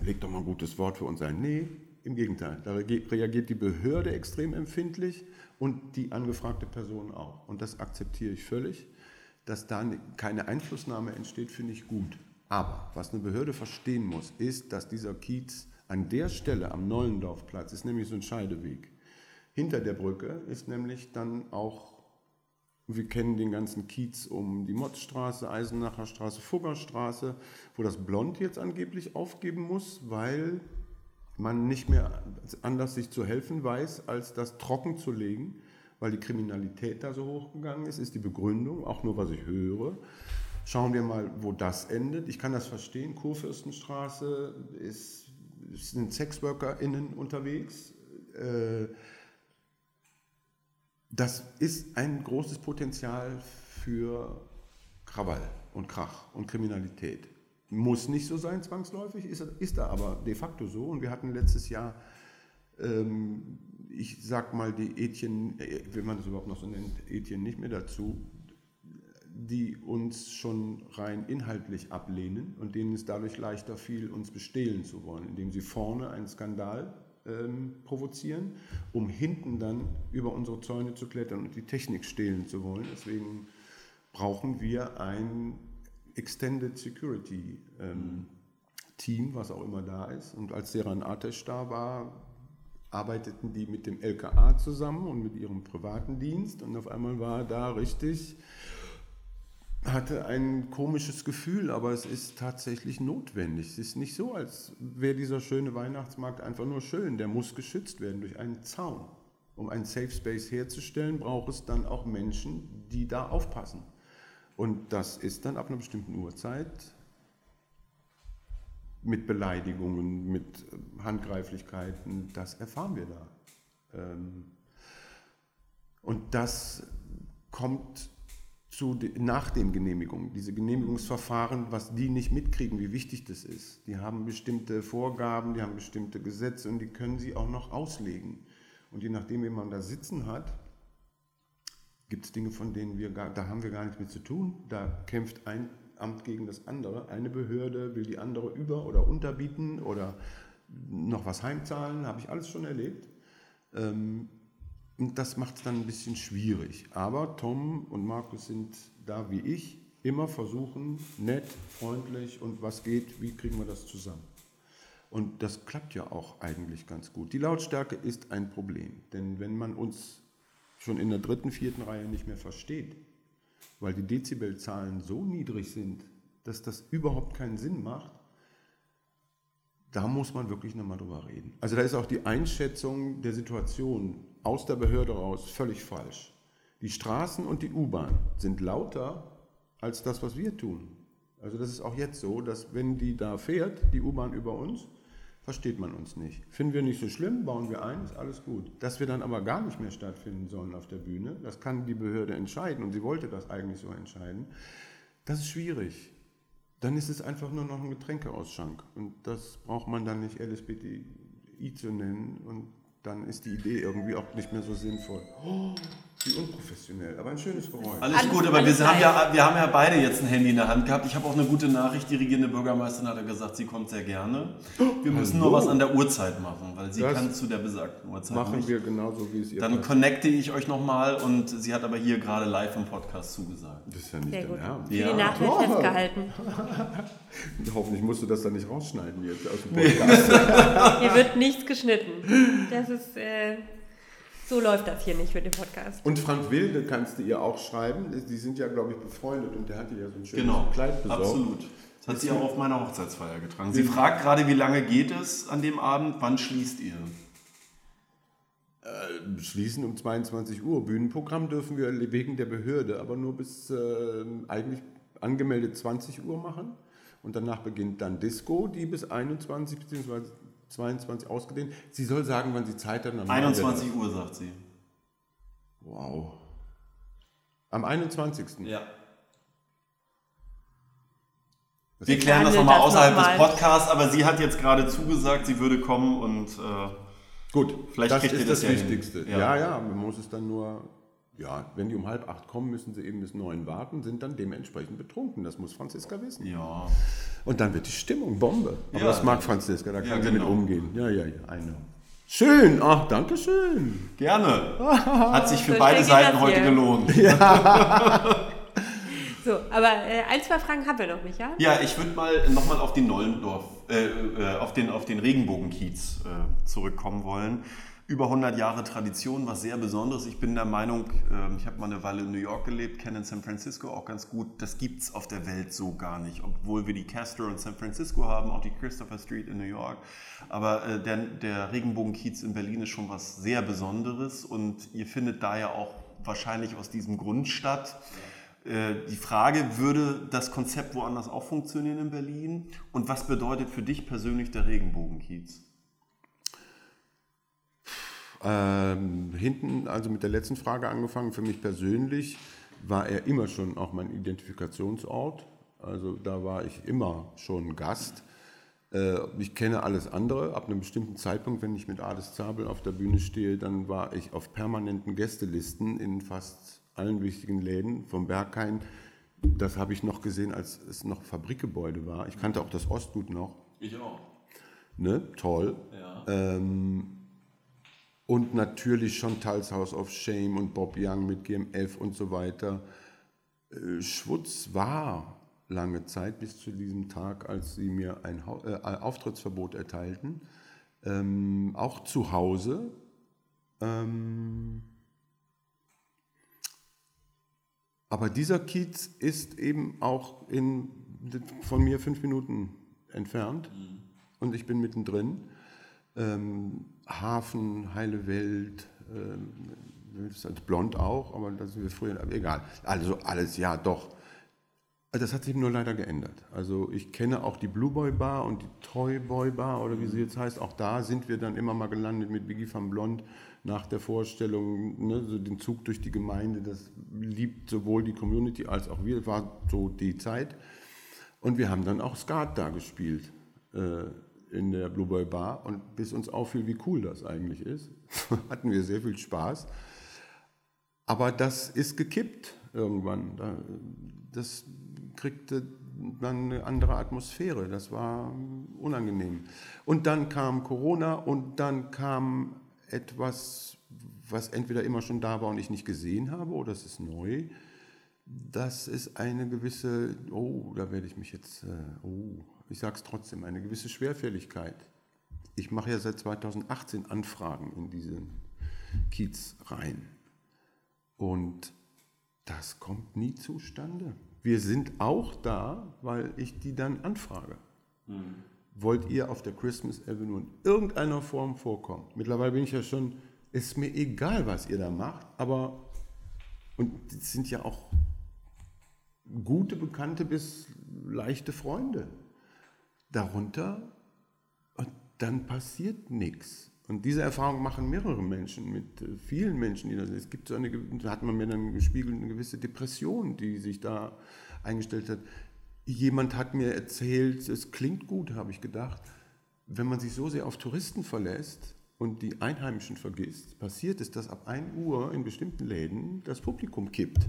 Leg doch mal ein gutes Wort für uns ein. Nee, im Gegenteil. Da reagiert die Behörde extrem empfindlich und die angefragte Person auch. Und das akzeptiere ich völlig. Dass da keine Einflussnahme entsteht, finde ich gut. Aber was eine Behörde verstehen muss, ist, dass dieser Kiez an der Stelle am Neulendorfplatz ist nämlich so ein Scheideweg. Hinter der Brücke ist nämlich dann auch, wir kennen den ganzen Kiez um die Motzstraße, Eisenacher Straße, Fuggerstraße, wo das Blond jetzt angeblich aufgeben muss, weil man nicht mehr anders sich zu helfen weiß, als das trocken zu legen, weil die Kriminalität da so hochgegangen ist, ist die Begründung, auch nur was ich höre. Schauen wir mal, wo das endet. Ich kann das verstehen. Kurfürstenstraße ist, sind SexworkerInnen unterwegs. Äh, das ist ein großes Potenzial für Krawall und Krach und Kriminalität. Muss nicht so sein zwangsläufig, ist, ist da aber de facto so. Und wir hatten letztes Jahr, ähm, ich sag mal, die Etienne, äh, wenn man das überhaupt noch so nennt, Etienne nicht mehr dazu, die uns schon rein inhaltlich ablehnen und denen es dadurch leichter fiel, uns bestehlen zu wollen, indem sie vorne einen Skandal ähm, provozieren, um hinten dann über unsere Zäune zu klettern und die Technik stehlen zu wollen. Deswegen brauchen wir ein Extended Security ähm, Team, was auch immer da ist. Und als Seran Atesh da war, arbeiteten die mit dem LKA zusammen und mit ihrem privaten Dienst. Und auf einmal war da richtig, hatte ein komisches Gefühl, aber es ist tatsächlich notwendig. Es ist nicht so, als wäre dieser schöne Weihnachtsmarkt einfach nur schön. Der muss geschützt werden durch einen Zaun. Um einen Safe Space herzustellen, braucht es dann auch Menschen, die da aufpassen. Und das ist dann ab einer bestimmten Uhrzeit mit Beleidigungen, mit Handgreiflichkeiten, das erfahren wir da. Ähm, und das kommt zu, nach den Genehmigungen, diese Genehmigungsverfahren, was die nicht mitkriegen, wie wichtig das ist. Die haben bestimmte Vorgaben, die haben bestimmte Gesetze und die können sie auch noch auslegen. Und je nachdem, wie man da sitzen hat, gibt es Dinge, von denen wir gar, da haben wir gar nichts mit zu tun. Da kämpft ein Amt gegen das andere. Eine Behörde will die andere über- oder unterbieten oder noch was heimzahlen, habe ich alles schon erlebt. Ähm, und das macht es dann ein bisschen schwierig. Aber Tom und Markus sind da wie ich, immer versuchen, nett, freundlich und was geht, wie kriegen wir das zusammen. Und das klappt ja auch eigentlich ganz gut. Die Lautstärke ist ein Problem, denn wenn man uns schon in der dritten, vierten Reihe nicht mehr versteht, weil die Dezibelzahlen so niedrig sind, dass das überhaupt keinen Sinn macht, da muss man wirklich nochmal drüber reden. Also da ist auch die Einschätzung der Situation aus der Behörde raus völlig falsch. Die Straßen und die U-Bahn sind lauter als das, was wir tun. Also das ist auch jetzt so, dass wenn die da fährt, die U-Bahn über uns, versteht man uns nicht. Finden wir nicht so schlimm, bauen wir ein, ist alles gut. Dass wir dann aber gar nicht mehr stattfinden sollen auf der Bühne, das kann die Behörde entscheiden und sie wollte das eigentlich so entscheiden. Das ist schwierig. Dann ist es einfach nur noch ein Getränkeausschank und das braucht man dann nicht LSBTI zu nennen und dann ist die Idee irgendwie auch nicht mehr so sinnvoll. Oh, [gasps] wie unprofessionell, aber ein schönes Geräusch. Alles, alles gut, aber alles wir, haben ja, wir haben ja beide jetzt ein Handy in der Hand gehabt. Ich habe auch eine gute Nachricht. Die regierende Bürgermeisterin hat gesagt, sie kommt sehr gerne. Wir müssen Hallo. nur was an der Uhrzeit machen, weil sie das kann zu der besagten Uhrzeit Machen nicht. wir genauso, wie es ihr Dann connecte ich euch nochmal und sie hat aber hier gerade live im Podcast zugesagt. Das ist ja nicht sehr gut. Ernst. Für ja. die Nachricht oh. festgehalten. [laughs] Hoffentlich musst du das dann nicht rausschneiden jetzt aus dem Podcast. [laughs] hier wird nichts geschnitten. Das ist... Äh so läuft das hier nicht mit dem Podcast. Und Frank Wilde kannst du ihr auch schreiben. Die sind ja, glaube ich, befreundet und der hat dir ja so ein schönes genau, Kleid besorgt. Absolut. Das hat sie auch auf meiner Hochzeitsfeier getragen. Sie fragt gerade, wie lange geht es an dem Abend? Wann schließt ihr? Äh, schließen um 22 Uhr. Bühnenprogramm dürfen wir wegen der Behörde aber nur bis äh, eigentlich angemeldet 20 Uhr machen. Und danach beginnt dann Disco, die bis 21 bzw. 22 ausgedehnt. Sie soll sagen, wann sie Zeit hat. 21 Uhr, sagt sie. Wow. Am 21. Ja. Wir klären das nochmal das außerhalb noch mal. des Podcasts, aber sie hat jetzt gerade zugesagt, sie würde kommen und äh, Gut, Vielleicht das kriegt ihr ist das das, ja hin. Wichtigste. Ja. Ja. ja, man muss es dann nur, ja, wenn die um halb acht kommen, müssen sie eben bis neun warten, sind dann dementsprechend betrunken. Das muss Franziska wissen. ja. Und dann wird die Stimmung Bombe. Aber Ja. das mag Franziska, da Ja, kann sie genau. mit umgehen. Ja, ja, ja, I know. Schön, ach, danke schön. Gerne. [laughs] Hat sich für So beide Seiten heute hier. gelohnt. [laughs] So, aber äh, ein, zwei Fragen haben wir noch, Micha. Ja, ich würde mal nochmal auf den Nollendorf, äh, äh, auf den, auf den Regenbogenkiez äh, zurückkommen wollen. Über 100 Jahre Tradition, was sehr Besonderes. Ich bin der Meinung, ähm, ich habe mal eine Weile in New York gelebt, kenne San Francisco auch ganz gut. Das gibt es auf der Welt so gar nicht. Obwohl wir die Castro in San Francisco haben, auch die Christopher Street in New York. Aber äh, der, der Regenbogenkiez in Berlin ist schon was sehr Besonderes und ihr findet da ja auch wahrscheinlich aus diesem Grund statt. Äh, Die Frage, würde das Konzept woanders auch funktionieren in Berlin? Und was bedeutet für dich persönlich der Regenbogenkiez? Ähm, hinten, also mit der letzten Frage angefangen, für mich persönlich war er immer schon auch mein Identifikationsort. Also da war ich immer schon Gast. Äh, ich kenne alles andere. Ab einem bestimmten Zeitpunkt, wenn ich mit Ades Zabel auf der Bühne stehe, dann war ich auf permanenten Gästelisten in fast allen wichtigen Läden vom Berghain. Das habe ich noch gesehen, als es noch Fabrikgebäude war. Ich kannte auch das Ostgut noch. Ich auch. Ne? Toll. Ähm, und natürlich schon Tals House of Shame und Bob Young mit GMF und so weiter. Äh, Schwutz war lange Zeit bis zu diesem Tag, als sie mir äh, ein Auftrittsverbot erteilten, ähm, auch zu Hause. Ähm, aber dieser Kiez ist eben auch in, von mir fünf Minuten entfernt und ich bin mittendrin. Ähm, Hafen, heile Welt, als blond auch, aber das sind wir früher, aber egal. Also alles, ja, doch. Das hat sich nur leider geändert. Also ich kenne auch die Blue Boy Bar und die Toy Boy Bar oder wie sie jetzt heißt. Auch da sind wir dann immer mal gelandet mit Biggie van Blond nach der Vorstellung, ne, so den Zug durch die Gemeinde. Das liebt sowohl die Community als auch wir. War so die Zeit. Und wir haben dann auch Skat da gespielt äh, in der Blue Boy Bar. Und bis uns auffiel, wie cool das eigentlich ist, [laughs] hatten wir sehr viel Spaß. Aber das ist gekippt irgendwann. Da- Das kriegte dann eine andere Atmosphäre. Das war unangenehm. Und dann kam Corona und dann kam etwas, was entweder immer schon da war und ich nicht gesehen habe, oder es ist neu. Das ist eine gewisse, oh, da werde ich mich jetzt, äh, oh, ich sage es trotzdem, eine gewisse Schwerfälligkeit. Ich mache ja seit 2018 Anfragen in diesen Kiez rein. Und das kommt nie zustande. Wir sind auch da, weil ich die dann anfrage. Wollt ihr auf der Christmas Avenue in irgendeiner Form vorkommen? Mittlerweile bin ich ja schon, ist mir egal, was ihr da macht, aber, und das sind ja auch gute Bekannte bis leichte Freunde. Darunter und dann passiert nichts. Und diese Erfahrung machen mehrere Menschen mit äh, vielen Menschen, die das. Es gibt so eine, hat man mir dann gespiegelt, eine gewisse Depression, die sich da eingestellt hat. Jemand hat mir erzählt, es klingt gut, habe ich gedacht, wenn man sich so sehr auf Touristen verlässt und die Einheimischen vergisst, passiert es, dass ab 1 Uhr in bestimmten Läden das Publikum kippt.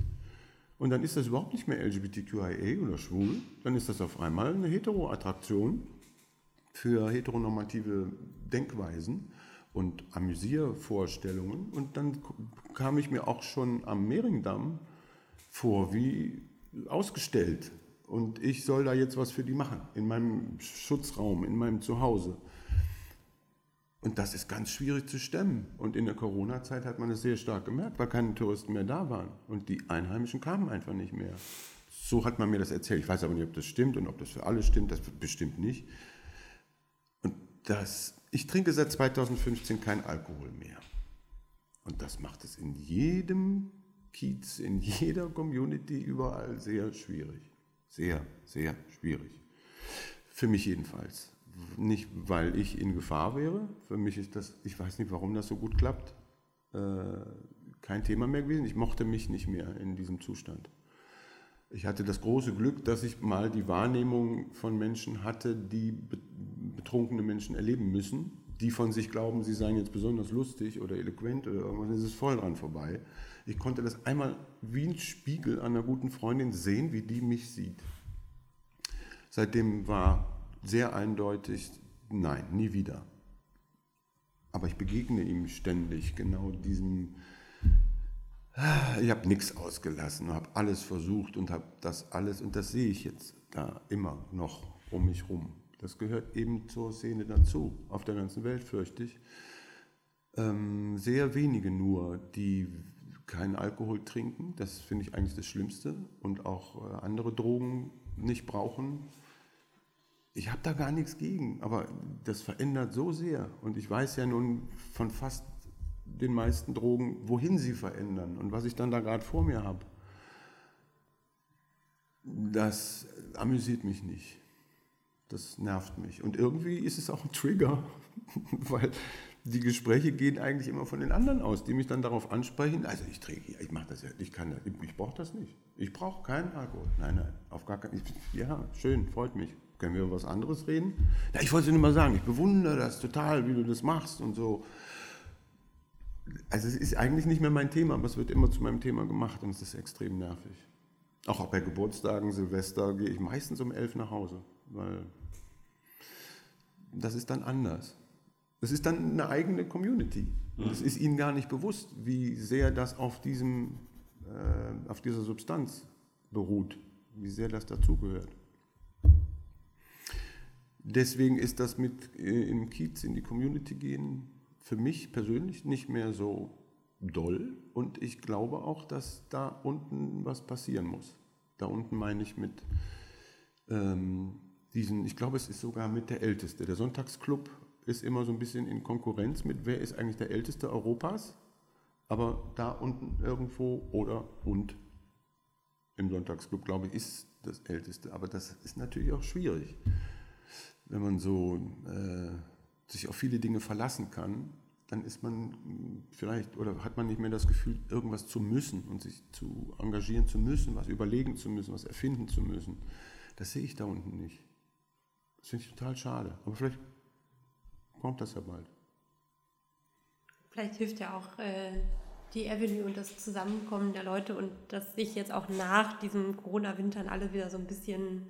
Und dann ist das überhaupt nicht mehr LGBTQIA oder schwul, dann ist das auf einmal eine Hetero-Attraktion für heteronormative Denkweisen und Amüsiervorstellungen. Und dann kam ich mir auch schon am Mehringdamm vor wie ausgestellt. Und ich soll da jetzt was für die machen, in meinem Schutzraum, in meinem Zuhause. Und das ist ganz schwierig zu stemmen. Und in der Corona-Zeit hat man es sehr stark gemerkt, weil keine Touristen mehr da waren. Und die Einheimischen kamen einfach nicht mehr. So hat man mir das erzählt. Ich weiß aber nicht, ob das stimmt und ob das für alle stimmt. Das bestimmt nicht. Und das, ich trinke seit 2015 kein Alkohol mehr. Und das macht es in jedem Kiez, in jeder Community, überall sehr schwierig. Sehr, sehr schwierig. Für mich jedenfalls. Nicht, weil ich in Gefahr wäre. Für mich ist das, ich weiß nicht, warum das so gut klappt. Äh, kein Thema mehr gewesen. Ich mochte mich nicht mehr in diesem Zustand. Ich hatte das große Glück, dass ich mal die Wahrnehmung von Menschen hatte, die betrunkene Menschen erleben müssen, die von sich glauben, sie seien jetzt besonders lustig oder eloquent oder irgendwas, ist es voll dran vorbei. Ich konnte das einmal wie ein Spiegel einer guten Freundin sehen, wie die mich sieht. Seitdem war sehr eindeutig, nein, nie wieder. Aber ich begegne ihm ständig genau diesem, ich habe nichts ausgelassen, habe alles versucht und habe das alles, und das sehe ich jetzt da immer noch um mich rum. Das gehört eben zur Szene dazu, auf der ganzen Welt fürchte ich. Ähm, sehr wenige nur, die keinen Alkohol trinken, das finde ich eigentlich das Schlimmste, und auch äh, andere Drogen nicht brauchen. Ich habe da gar nichts gegen, aber das verändert so sehr. Und ich weiß ja nun von fast den meisten Drogen, wohin sie verändern und was ich dann da gerade vor mir habe. Das amüsiert mich nicht. Das nervt mich. Und irgendwie ist es auch ein Trigger, [laughs] weil die Gespräche gehen eigentlich immer von den anderen aus, die mich dann darauf ansprechen. Also ich trinke, ich mache das ja, ich kann, ich, ich brauche das nicht. Ich brauche keinen Alkohol. Nein, nein, auf gar keinen. Ja, schön, freut mich. Können wir über was anderes reden? Ja, ich wollte nur mal sagen, ich bewundere das total, wie du das machst und so. Also es ist eigentlich nicht mehr mein Thema, aber es wird immer zu meinem Thema gemacht und es ist extrem nervig. Auch bei Geburtstagen, Silvester gehe ich meistens um elf nach Hause, weil das ist dann anders. Das ist dann eine eigene Community. Und es ist ihnen gar nicht bewusst, wie sehr das auf, diesem, äh, auf dieser Substanz beruht, wie sehr das dazugehört. Deswegen ist das mit äh, im Kiez in die Community gehen für mich persönlich nicht mehr so doll. Und ich glaube auch, dass da unten was passieren muss. Da unten meine ich mit ähm, diesen, ich glaube, es ist sogar mit der Älteste. Der Sonntagsclub ist immer so ein bisschen in Konkurrenz mit, wer ist eigentlich der Älteste Europas. Aber da unten irgendwo oder und im Sonntagsclub, glaube ich, ist das Älteste. Aber das ist natürlich auch schwierig wenn man so äh, sich auf viele Dinge verlassen kann, dann ist man vielleicht oder hat man nicht mehr das Gefühl, irgendwas zu müssen und sich zu engagieren zu müssen, was überlegen zu müssen, was erfinden zu müssen. Das sehe ich da unten nicht. Das finde ich total schade. Aber vielleicht kommt das ja bald. Vielleicht hilft ja auch äh, die Avenue und das Zusammenkommen der Leute und dass sich jetzt auch nach diesen Corona-Wintern alle wieder so ein bisschen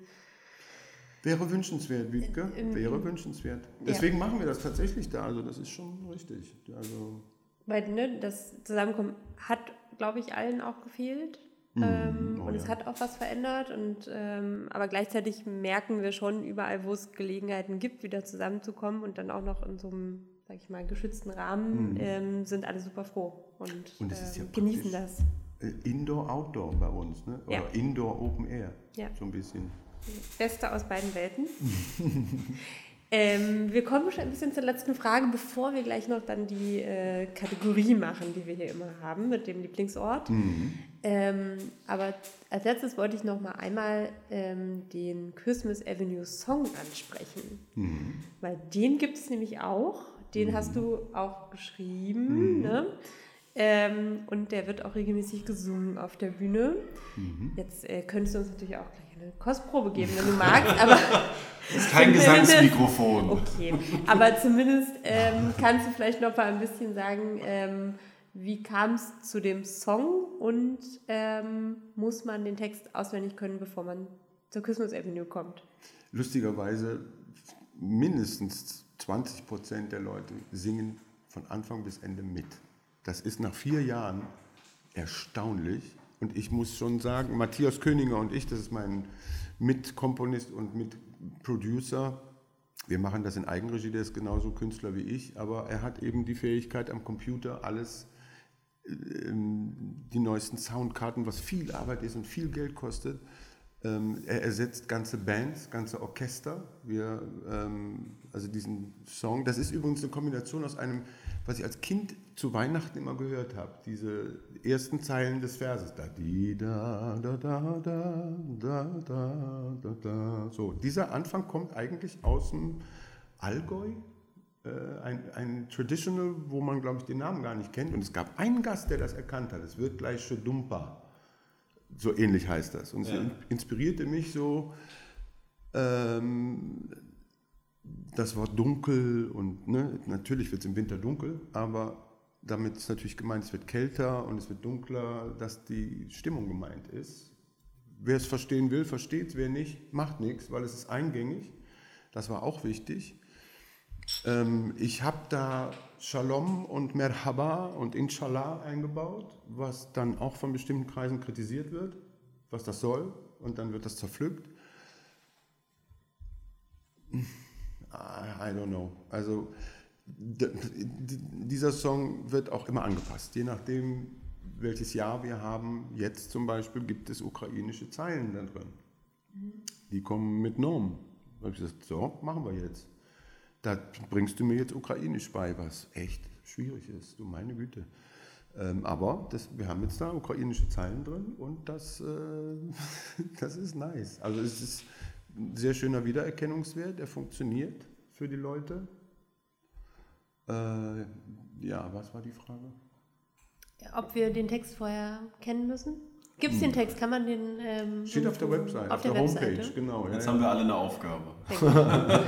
Wäre wünschenswert, Wiebke. Wäre wünschenswert. Deswegen ja. machen wir das tatsächlich da. Also das ist schon richtig. Also Weil ne, das Zusammenkommen hat, glaube ich, allen auch gefehlt. Mm, ähm, oh, und ja. es hat auch was verändert. Und, ähm, aber gleichzeitig merken wir schon überall, wo es Gelegenheiten gibt, wieder zusammenzukommen und dann auch noch in so einem, sag ich mal, geschützten Rahmen, ähm, sind alle super froh und, und ja ähm, genießen das. Äh, Indoor-Outdoor bei uns, ne? oder Indoor-Open Air. Ja. So ein bisschen. Beste aus beiden Welten. [laughs] ähm, wir kommen schon ein bisschen zur letzten Frage, bevor wir gleich noch dann die äh, Kategorie machen, die wir hier immer haben mit dem Lieblingsort. Mhm. Ähm, aber als letztes wollte ich noch mal einmal ähm, den Christmas Avenue Song ansprechen. Mhm. Weil den gibt es nämlich auch. Den mhm. hast du auch geschrieben. Mhm. Ne? Ähm, und der wird auch regelmäßig gesungen auf der Bühne. Mhm. Jetzt äh, könntest du uns natürlich auch eine Kostprobe geben, wenn du magst, aber. Das [laughs] ist kein Gesangsmikrofon. Okay, aber zumindest ähm, kannst du vielleicht noch mal ein bisschen sagen, ähm, wie kam es zu dem Song und ähm, muss man den Text auswendig können, bevor man zur Christmas Avenue kommt? Lustigerweise mindestens 20 Prozent der Leute singen von Anfang bis Ende mit. Das ist nach vier Jahren erstaunlich. Und ich muss schon sagen, Matthias Königer und ich, das ist mein Mitkomponist und Mitproducer, wir machen das in Eigenregie, der ist genauso Künstler wie ich, aber er hat eben die Fähigkeit am Computer alles, ähm, die neuesten Soundkarten, was viel Arbeit ist und viel Geld kostet. Ähm, er ersetzt ganze Bands, ganze Orchester. Wir, ähm, also diesen Song, das ist übrigens eine Kombination aus einem was ich als Kind zu Weihnachten immer gehört habe, diese ersten Zeilen des Verses. Da, di, da, da, da, da, da, da, da, da. So, dieser Anfang kommt eigentlich aus dem Allgäu, äh, ein, ein Traditional, wo man, glaube ich, den Namen gar nicht kennt. Und es gab einen Gast, der das erkannt hat. Es wird gleich Dumpa. So ähnlich heißt das. Und es Ja. inspirierte mich so, ähm, das Wort dunkel und ne, natürlich wird es im Winter dunkel, aber damit ist natürlich gemeint, es wird kälter und es wird dunkler, dass die Stimmung gemeint ist. Wer es verstehen will, versteht es, wer nicht, macht nichts, weil es ist eingängig. Das war auch wichtig. Ähm, ich habe da Shalom und Merhaba und Inshallah eingebaut, was dann auch von bestimmten Kreisen kritisiert wird, was das soll, und dann wird das zerpflückt. I don't know. Also dieser Song wird auch immer angepasst, je nachdem, welches Jahr wir haben. Jetzt zum Beispiel gibt es ukrainische Zeilen da drin. Die kommen mit Norm. Da habe ich gesagt, so, machen wir jetzt. Da bringst du mir jetzt ukrainisch bei, was echt schwierig ist, du meine Güte. Ähm, aber das, wir haben jetzt da ukrainische Zeilen drin und das, äh, [laughs] das ist nice. Also es ist ein sehr schöner Wiedererkennungswert, der funktioniert für die Leute. Äh, ja, was war die Frage? Ob wir den Text vorher kennen müssen? Gibt es den Text? Kann man den. Ähm, Steht auf der Website, Auf, der, Homepage, Webseite. genau. Ja, Jetzt ja. haben wir alle eine Aufgabe. [laughs]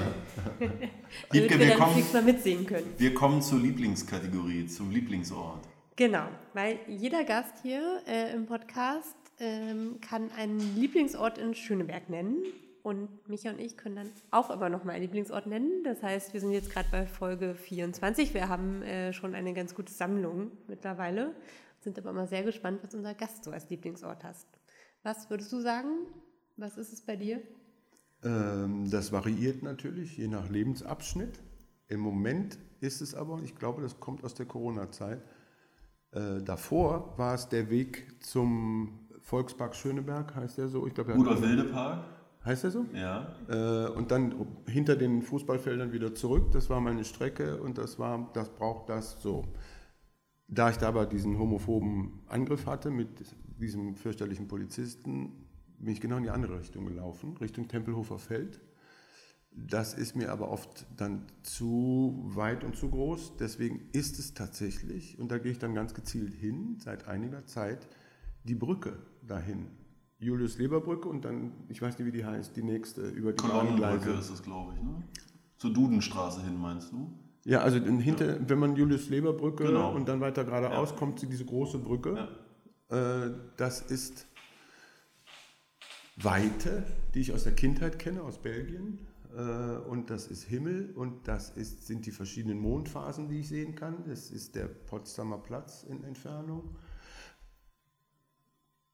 Wiebke, wir kommen, mal mitsingen können. wir kommen zur Lieblingskategorie, zum Lieblingsort. Genau, weil jeder Gast hier äh, im Podcast ähm, kann einen Lieblingsort in Schöneberg nennen. Und Micha und ich können dann auch immer noch mal einen Lieblingsort nennen. Das heißt, wir sind jetzt gerade bei Folge 24. Wir haben äh, schon eine ganz gute Sammlung mittlerweile. Sind aber immer sehr gespannt, was unser Gast so als Lieblingsort hast. Was würdest du sagen? Was ist es bei dir? Ähm, das variiert natürlich, je nach Lebensabschnitt. Im Moment ist es aber, und ich glaube, das kommt aus der Corona-Zeit, äh, davor war es der Weg zum Volkspark Schöneberg, heißt der so? Ich glaube, der hat- Rudolf Wildepark? Heißt der so? Ja. Äh, und dann hinter den Fußballfeldern wieder zurück. Das war meine Strecke und das war, das braucht das so. Da ich da aber diesen homophoben Angriff hatte mit diesem fürchterlichen Polizisten, bin ich genau in die andere Richtung gelaufen, Richtung Tempelhofer Feld. Das ist mir aber oft dann zu weit und zu groß. Deswegen ist es tatsächlich, und da gehe ich dann ganz gezielt hin, seit einiger Zeit, die Brücke dahin. Julius-Leber-Brücke und dann, ich weiß nicht, wie die heißt, die nächste über die Bahngleise. ist es, glaube ich, ne? Zur Dudenstraße hin, meinst du? Ja, also in- hinter, wenn man Julius-Leber-Brücke Genau. und dann weiter geradeaus Ja. kommt sie diese große Brücke. Äh, das ist Weite, die ich aus der Kindheit kenne, aus Belgien. Äh, und das ist Himmel und das ist, sind die verschiedenen Mondphasen, die ich sehen kann. Das ist der Potsdamer Platz in Entfernung.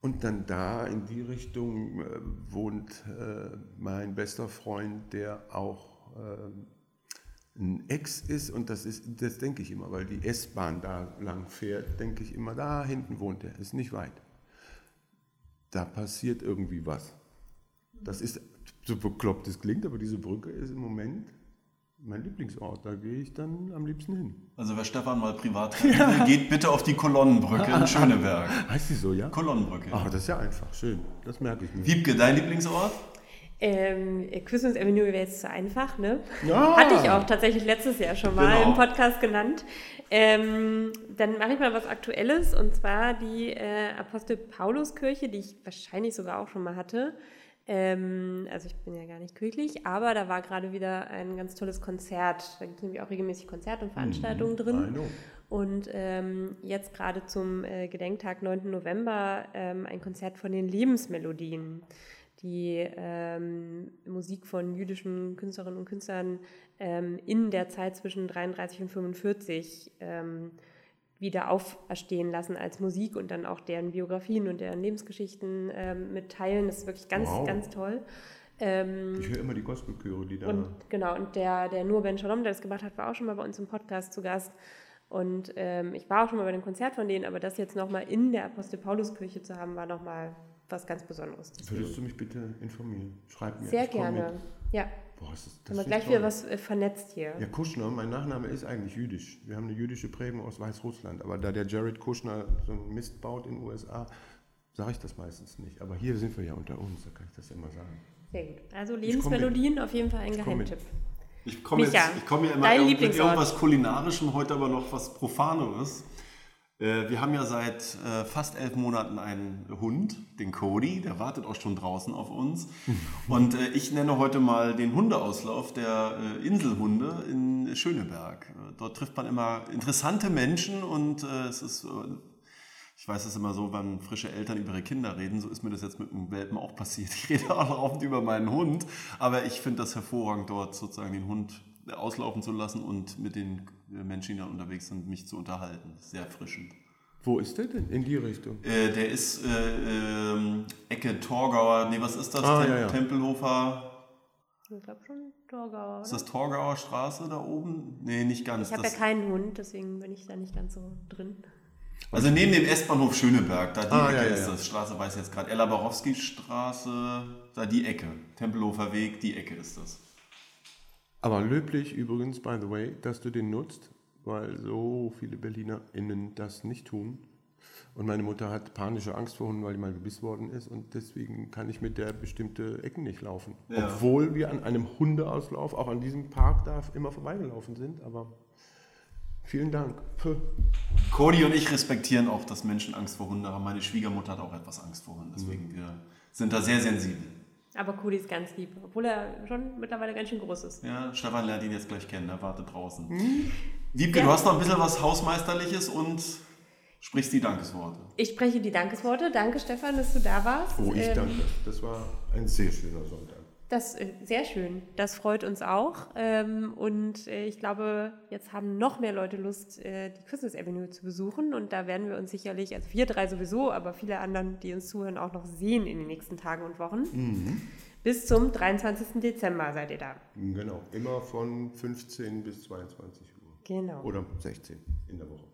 Und dann da in die Richtung äh, wohnt äh, mein bester Freund, der auch äh, ein Ex ist. Und das ist, das denke ich immer, weil die S-Bahn da lang fährt, denke ich immer, da hinten wohnt er, ist nicht weit. Da passiert irgendwie was. Das ist so bekloppt es klingt, aber diese Brücke ist im Moment mein Lieblingsort. Da gehe ich dann am liebsten hin. Also wer Stefan mal privat [laughs] treffen will, geht bitte auf die Kolonnenbrücke in [laughs] Schöneberg. Heißt sie so, ja? Kolonnenbrücke. Ach, das ist ja einfach, schön. Das merke ich mir. Wiebke, dein Lieblingsort? Ähm, Christmas Avenue wäre jetzt zu einfach, ne? Ja. Hatte ich auch tatsächlich letztes Jahr schon mal Genau. im Podcast genannt. Ähm, dann mache ich mal was Aktuelles und zwar die äh, Apostel Pauluskirche, die ich wahrscheinlich sogar auch schon mal hatte. Ähm, also ich bin ja gar nicht kirchlich, aber da war gerade wieder ein ganz tolles Konzert. Da gibt es nämlich auch regelmäßig Konzerte und Veranstaltungen I drin. Und ähm, jetzt gerade zum äh, Gedenktag 9. November ähm, ein Konzert von den Lebensmelodien, die ähm, Musik von jüdischen Künstlerinnen und Künstlern ähm, in der Zeit zwischen 33 und 45 ähm, wieder auferstehen lassen als Musik und dann auch deren Biografien und deren Lebensgeschichten ähm, mitteilen. Das ist wirklich ganz, Wow. ganz toll. Ähm, Ich höre immer die Gospelchöre, die da. und genau, und der, der Nur Ben Shalom, der das gemacht hat, war auch schon mal bei uns im Podcast zu Gast. Und ähm, ich war auch schon mal bei dem Konzert von denen, aber das jetzt nochmal in der Apostel Paulus-Kirche zu haben, war nochmal was ganz Besonderes. Würdest du mich bitte informieren? Schreib mir. Sehr ich gerne. mit. Ja, Boah, das ist, das haben wir ist gleich toll. wieder was äh, vernetzt hier. Ja, Kuschner, mein Nachname ist eigentlich jüdisch. Wir haben eine jüdische Prägung aus Weißrussland. Aber da der Jared Kuschner so einen Mist baut in den USA, sage ich das meistens nicht. Aber hier sind wir ja unter uns, da kann ich das ja immer sagen. Sehr gut. Also Lebensmelodien auf jeden Fall ein Ich komm mit. Geheimtipp. Ich komme komm ja immer mit irgendwas Kulinarischem, heute aber noch was Profaneres. Äh, Wir haben ja seit äh, fast elf Monaten einen Hund, den Cody, der wartet auch schon draußen auf uns. [laughs] Und äh, ich nenne heute mal den Hundeauslauf der Inselhunde in Schöneberg. Dort trifft man immer interessante Menschen und es ist, ich weiß es immer so, wenn frische Eltern über ihre Kinder reden, so ist mir das jetzt mit dem Welpen auch passiert. Ich rede auch laufend über meinen Hund, aber ich finde das hervorragend, dort sozusagen den Hund auslaufen zu lassen und mit den Menschen, die da unterwegs sind, mich zu unterhalten. Sehr erfrischend. Wo ist der denn? In die Richtung. Äh, der ist äh, ähm, Ecke Torgauer, nee, was ist das? Ah, Tem ja, ja. Tempelhofer, Ich glaube schon Torgauer. ist Oder? das Torgauer Straße da oben? Nee, nicht ganz. Ich habe ja keinen Hund, deswegen bin ich da nicht ganz so drin. Also neben dem S-Bahnhof Schöneberg, da die Ah, Ecke ja, ja, ist das. Straße weiß ich jetzt gerade. Ella Barowski Straße, da die Ecke. Tempelhofer Weg, die Ecke ist das. Aber löblich übrigens, by the way, dass du den nutzt, weil so viele BerlinerInnen das nicht tun. Und meine Mutter hat panische Angst vor Hunden, weil die mal gebissen worden ist. Und deswegen kann ich mit der bestimmte Ecken nicht laufen. Ja. Obwohl wir an einem Hundeauslauf, auch an diesem Park da immer vorbeigelaufen sind. Aber vielen Dank. Puh. Cody und ich respektieren auch, dass Menschen Angst vor Hunden haben. Meine Schwiegermutter hat auch etwas Angst vor Hunden. Deswegen wir sind da sehr sensibel. Aber Cody ist ganz lieb, obwohl er schon mittlerweile ganz schön groß ist. Ja, Stefan lernt ihn jetzt gleich kennen, er wartet draußen. Hm? Wiebke, Ja. du hast noch ein bisschen was Hausmeisterliches und sprichst die Dankesworte. Ich spreche die Dankesworte. Danke, Stefan, dass du da warst. Oh, ich Ähm, danke. Das war ein sehr schöner Sonntag. Das äh, sehr schön. Das freut uns auch. Ähm, und äh, ich glaube, jetzt haben noch mehr Leute Lust, äh, die Christmas Avenue zu besuchen. Und da werden wir uns sicherlich, also wir drei sowieso, aber viele anderen, die uns zuhören, auch noch sehen in den nächsten Tagen und Wochen. Bis zum 23. Dezember seid ihr da. Genau. Immer von 15 bis 22 Uhr. Genau. Oder 16 in der Woche.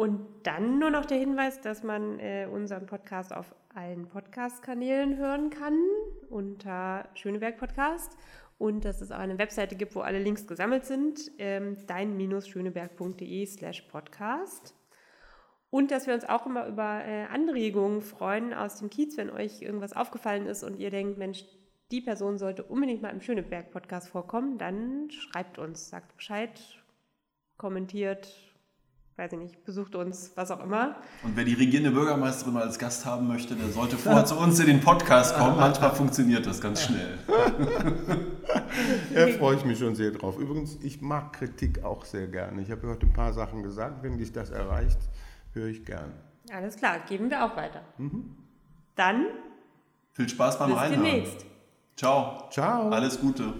Und dann nur noch der Hinweis, dass man äh, unseren Podcast auf allen Podcast-Kanälen hören kann, unter Schöneberg Podcast. Und dass es auch eine Webseite gibt, wo alle Links gesammelt sind, ähm, dein-schöneberg.de slash podcast. Und dass wir uns auch immer über äh, Anregungen freuen aus dem Kiez, wenn euch irgendwas aufgefallen ist und ihr denkt, Mensch, die Person sollte unbedingt mal im Schöneberg-Podcast vorkommen, dann schreibt uns, sagt Bescheid, kommentiert, weiß ich nicht, besucht uns, was auch immer. Und wer die regierende Bürgermeisterin mal als Gast haben möchte, der sollte vorher zu uns in den Podcast kommen. Manchmal funktioniert das ganz schnell. [laughs] Da freue ich mich schon sehr drauf. Übrigens, ich mag Kritik auch sehr gerne. Ich habe heute ein paar Sachen gesagt. Wenn dich das erreicht, höre ich gern. Alles klar, geben wir auch weiter. Dann Viel Spaß beim bis Reinhören. demnächst. Ciao. Ciao. Alles Gute.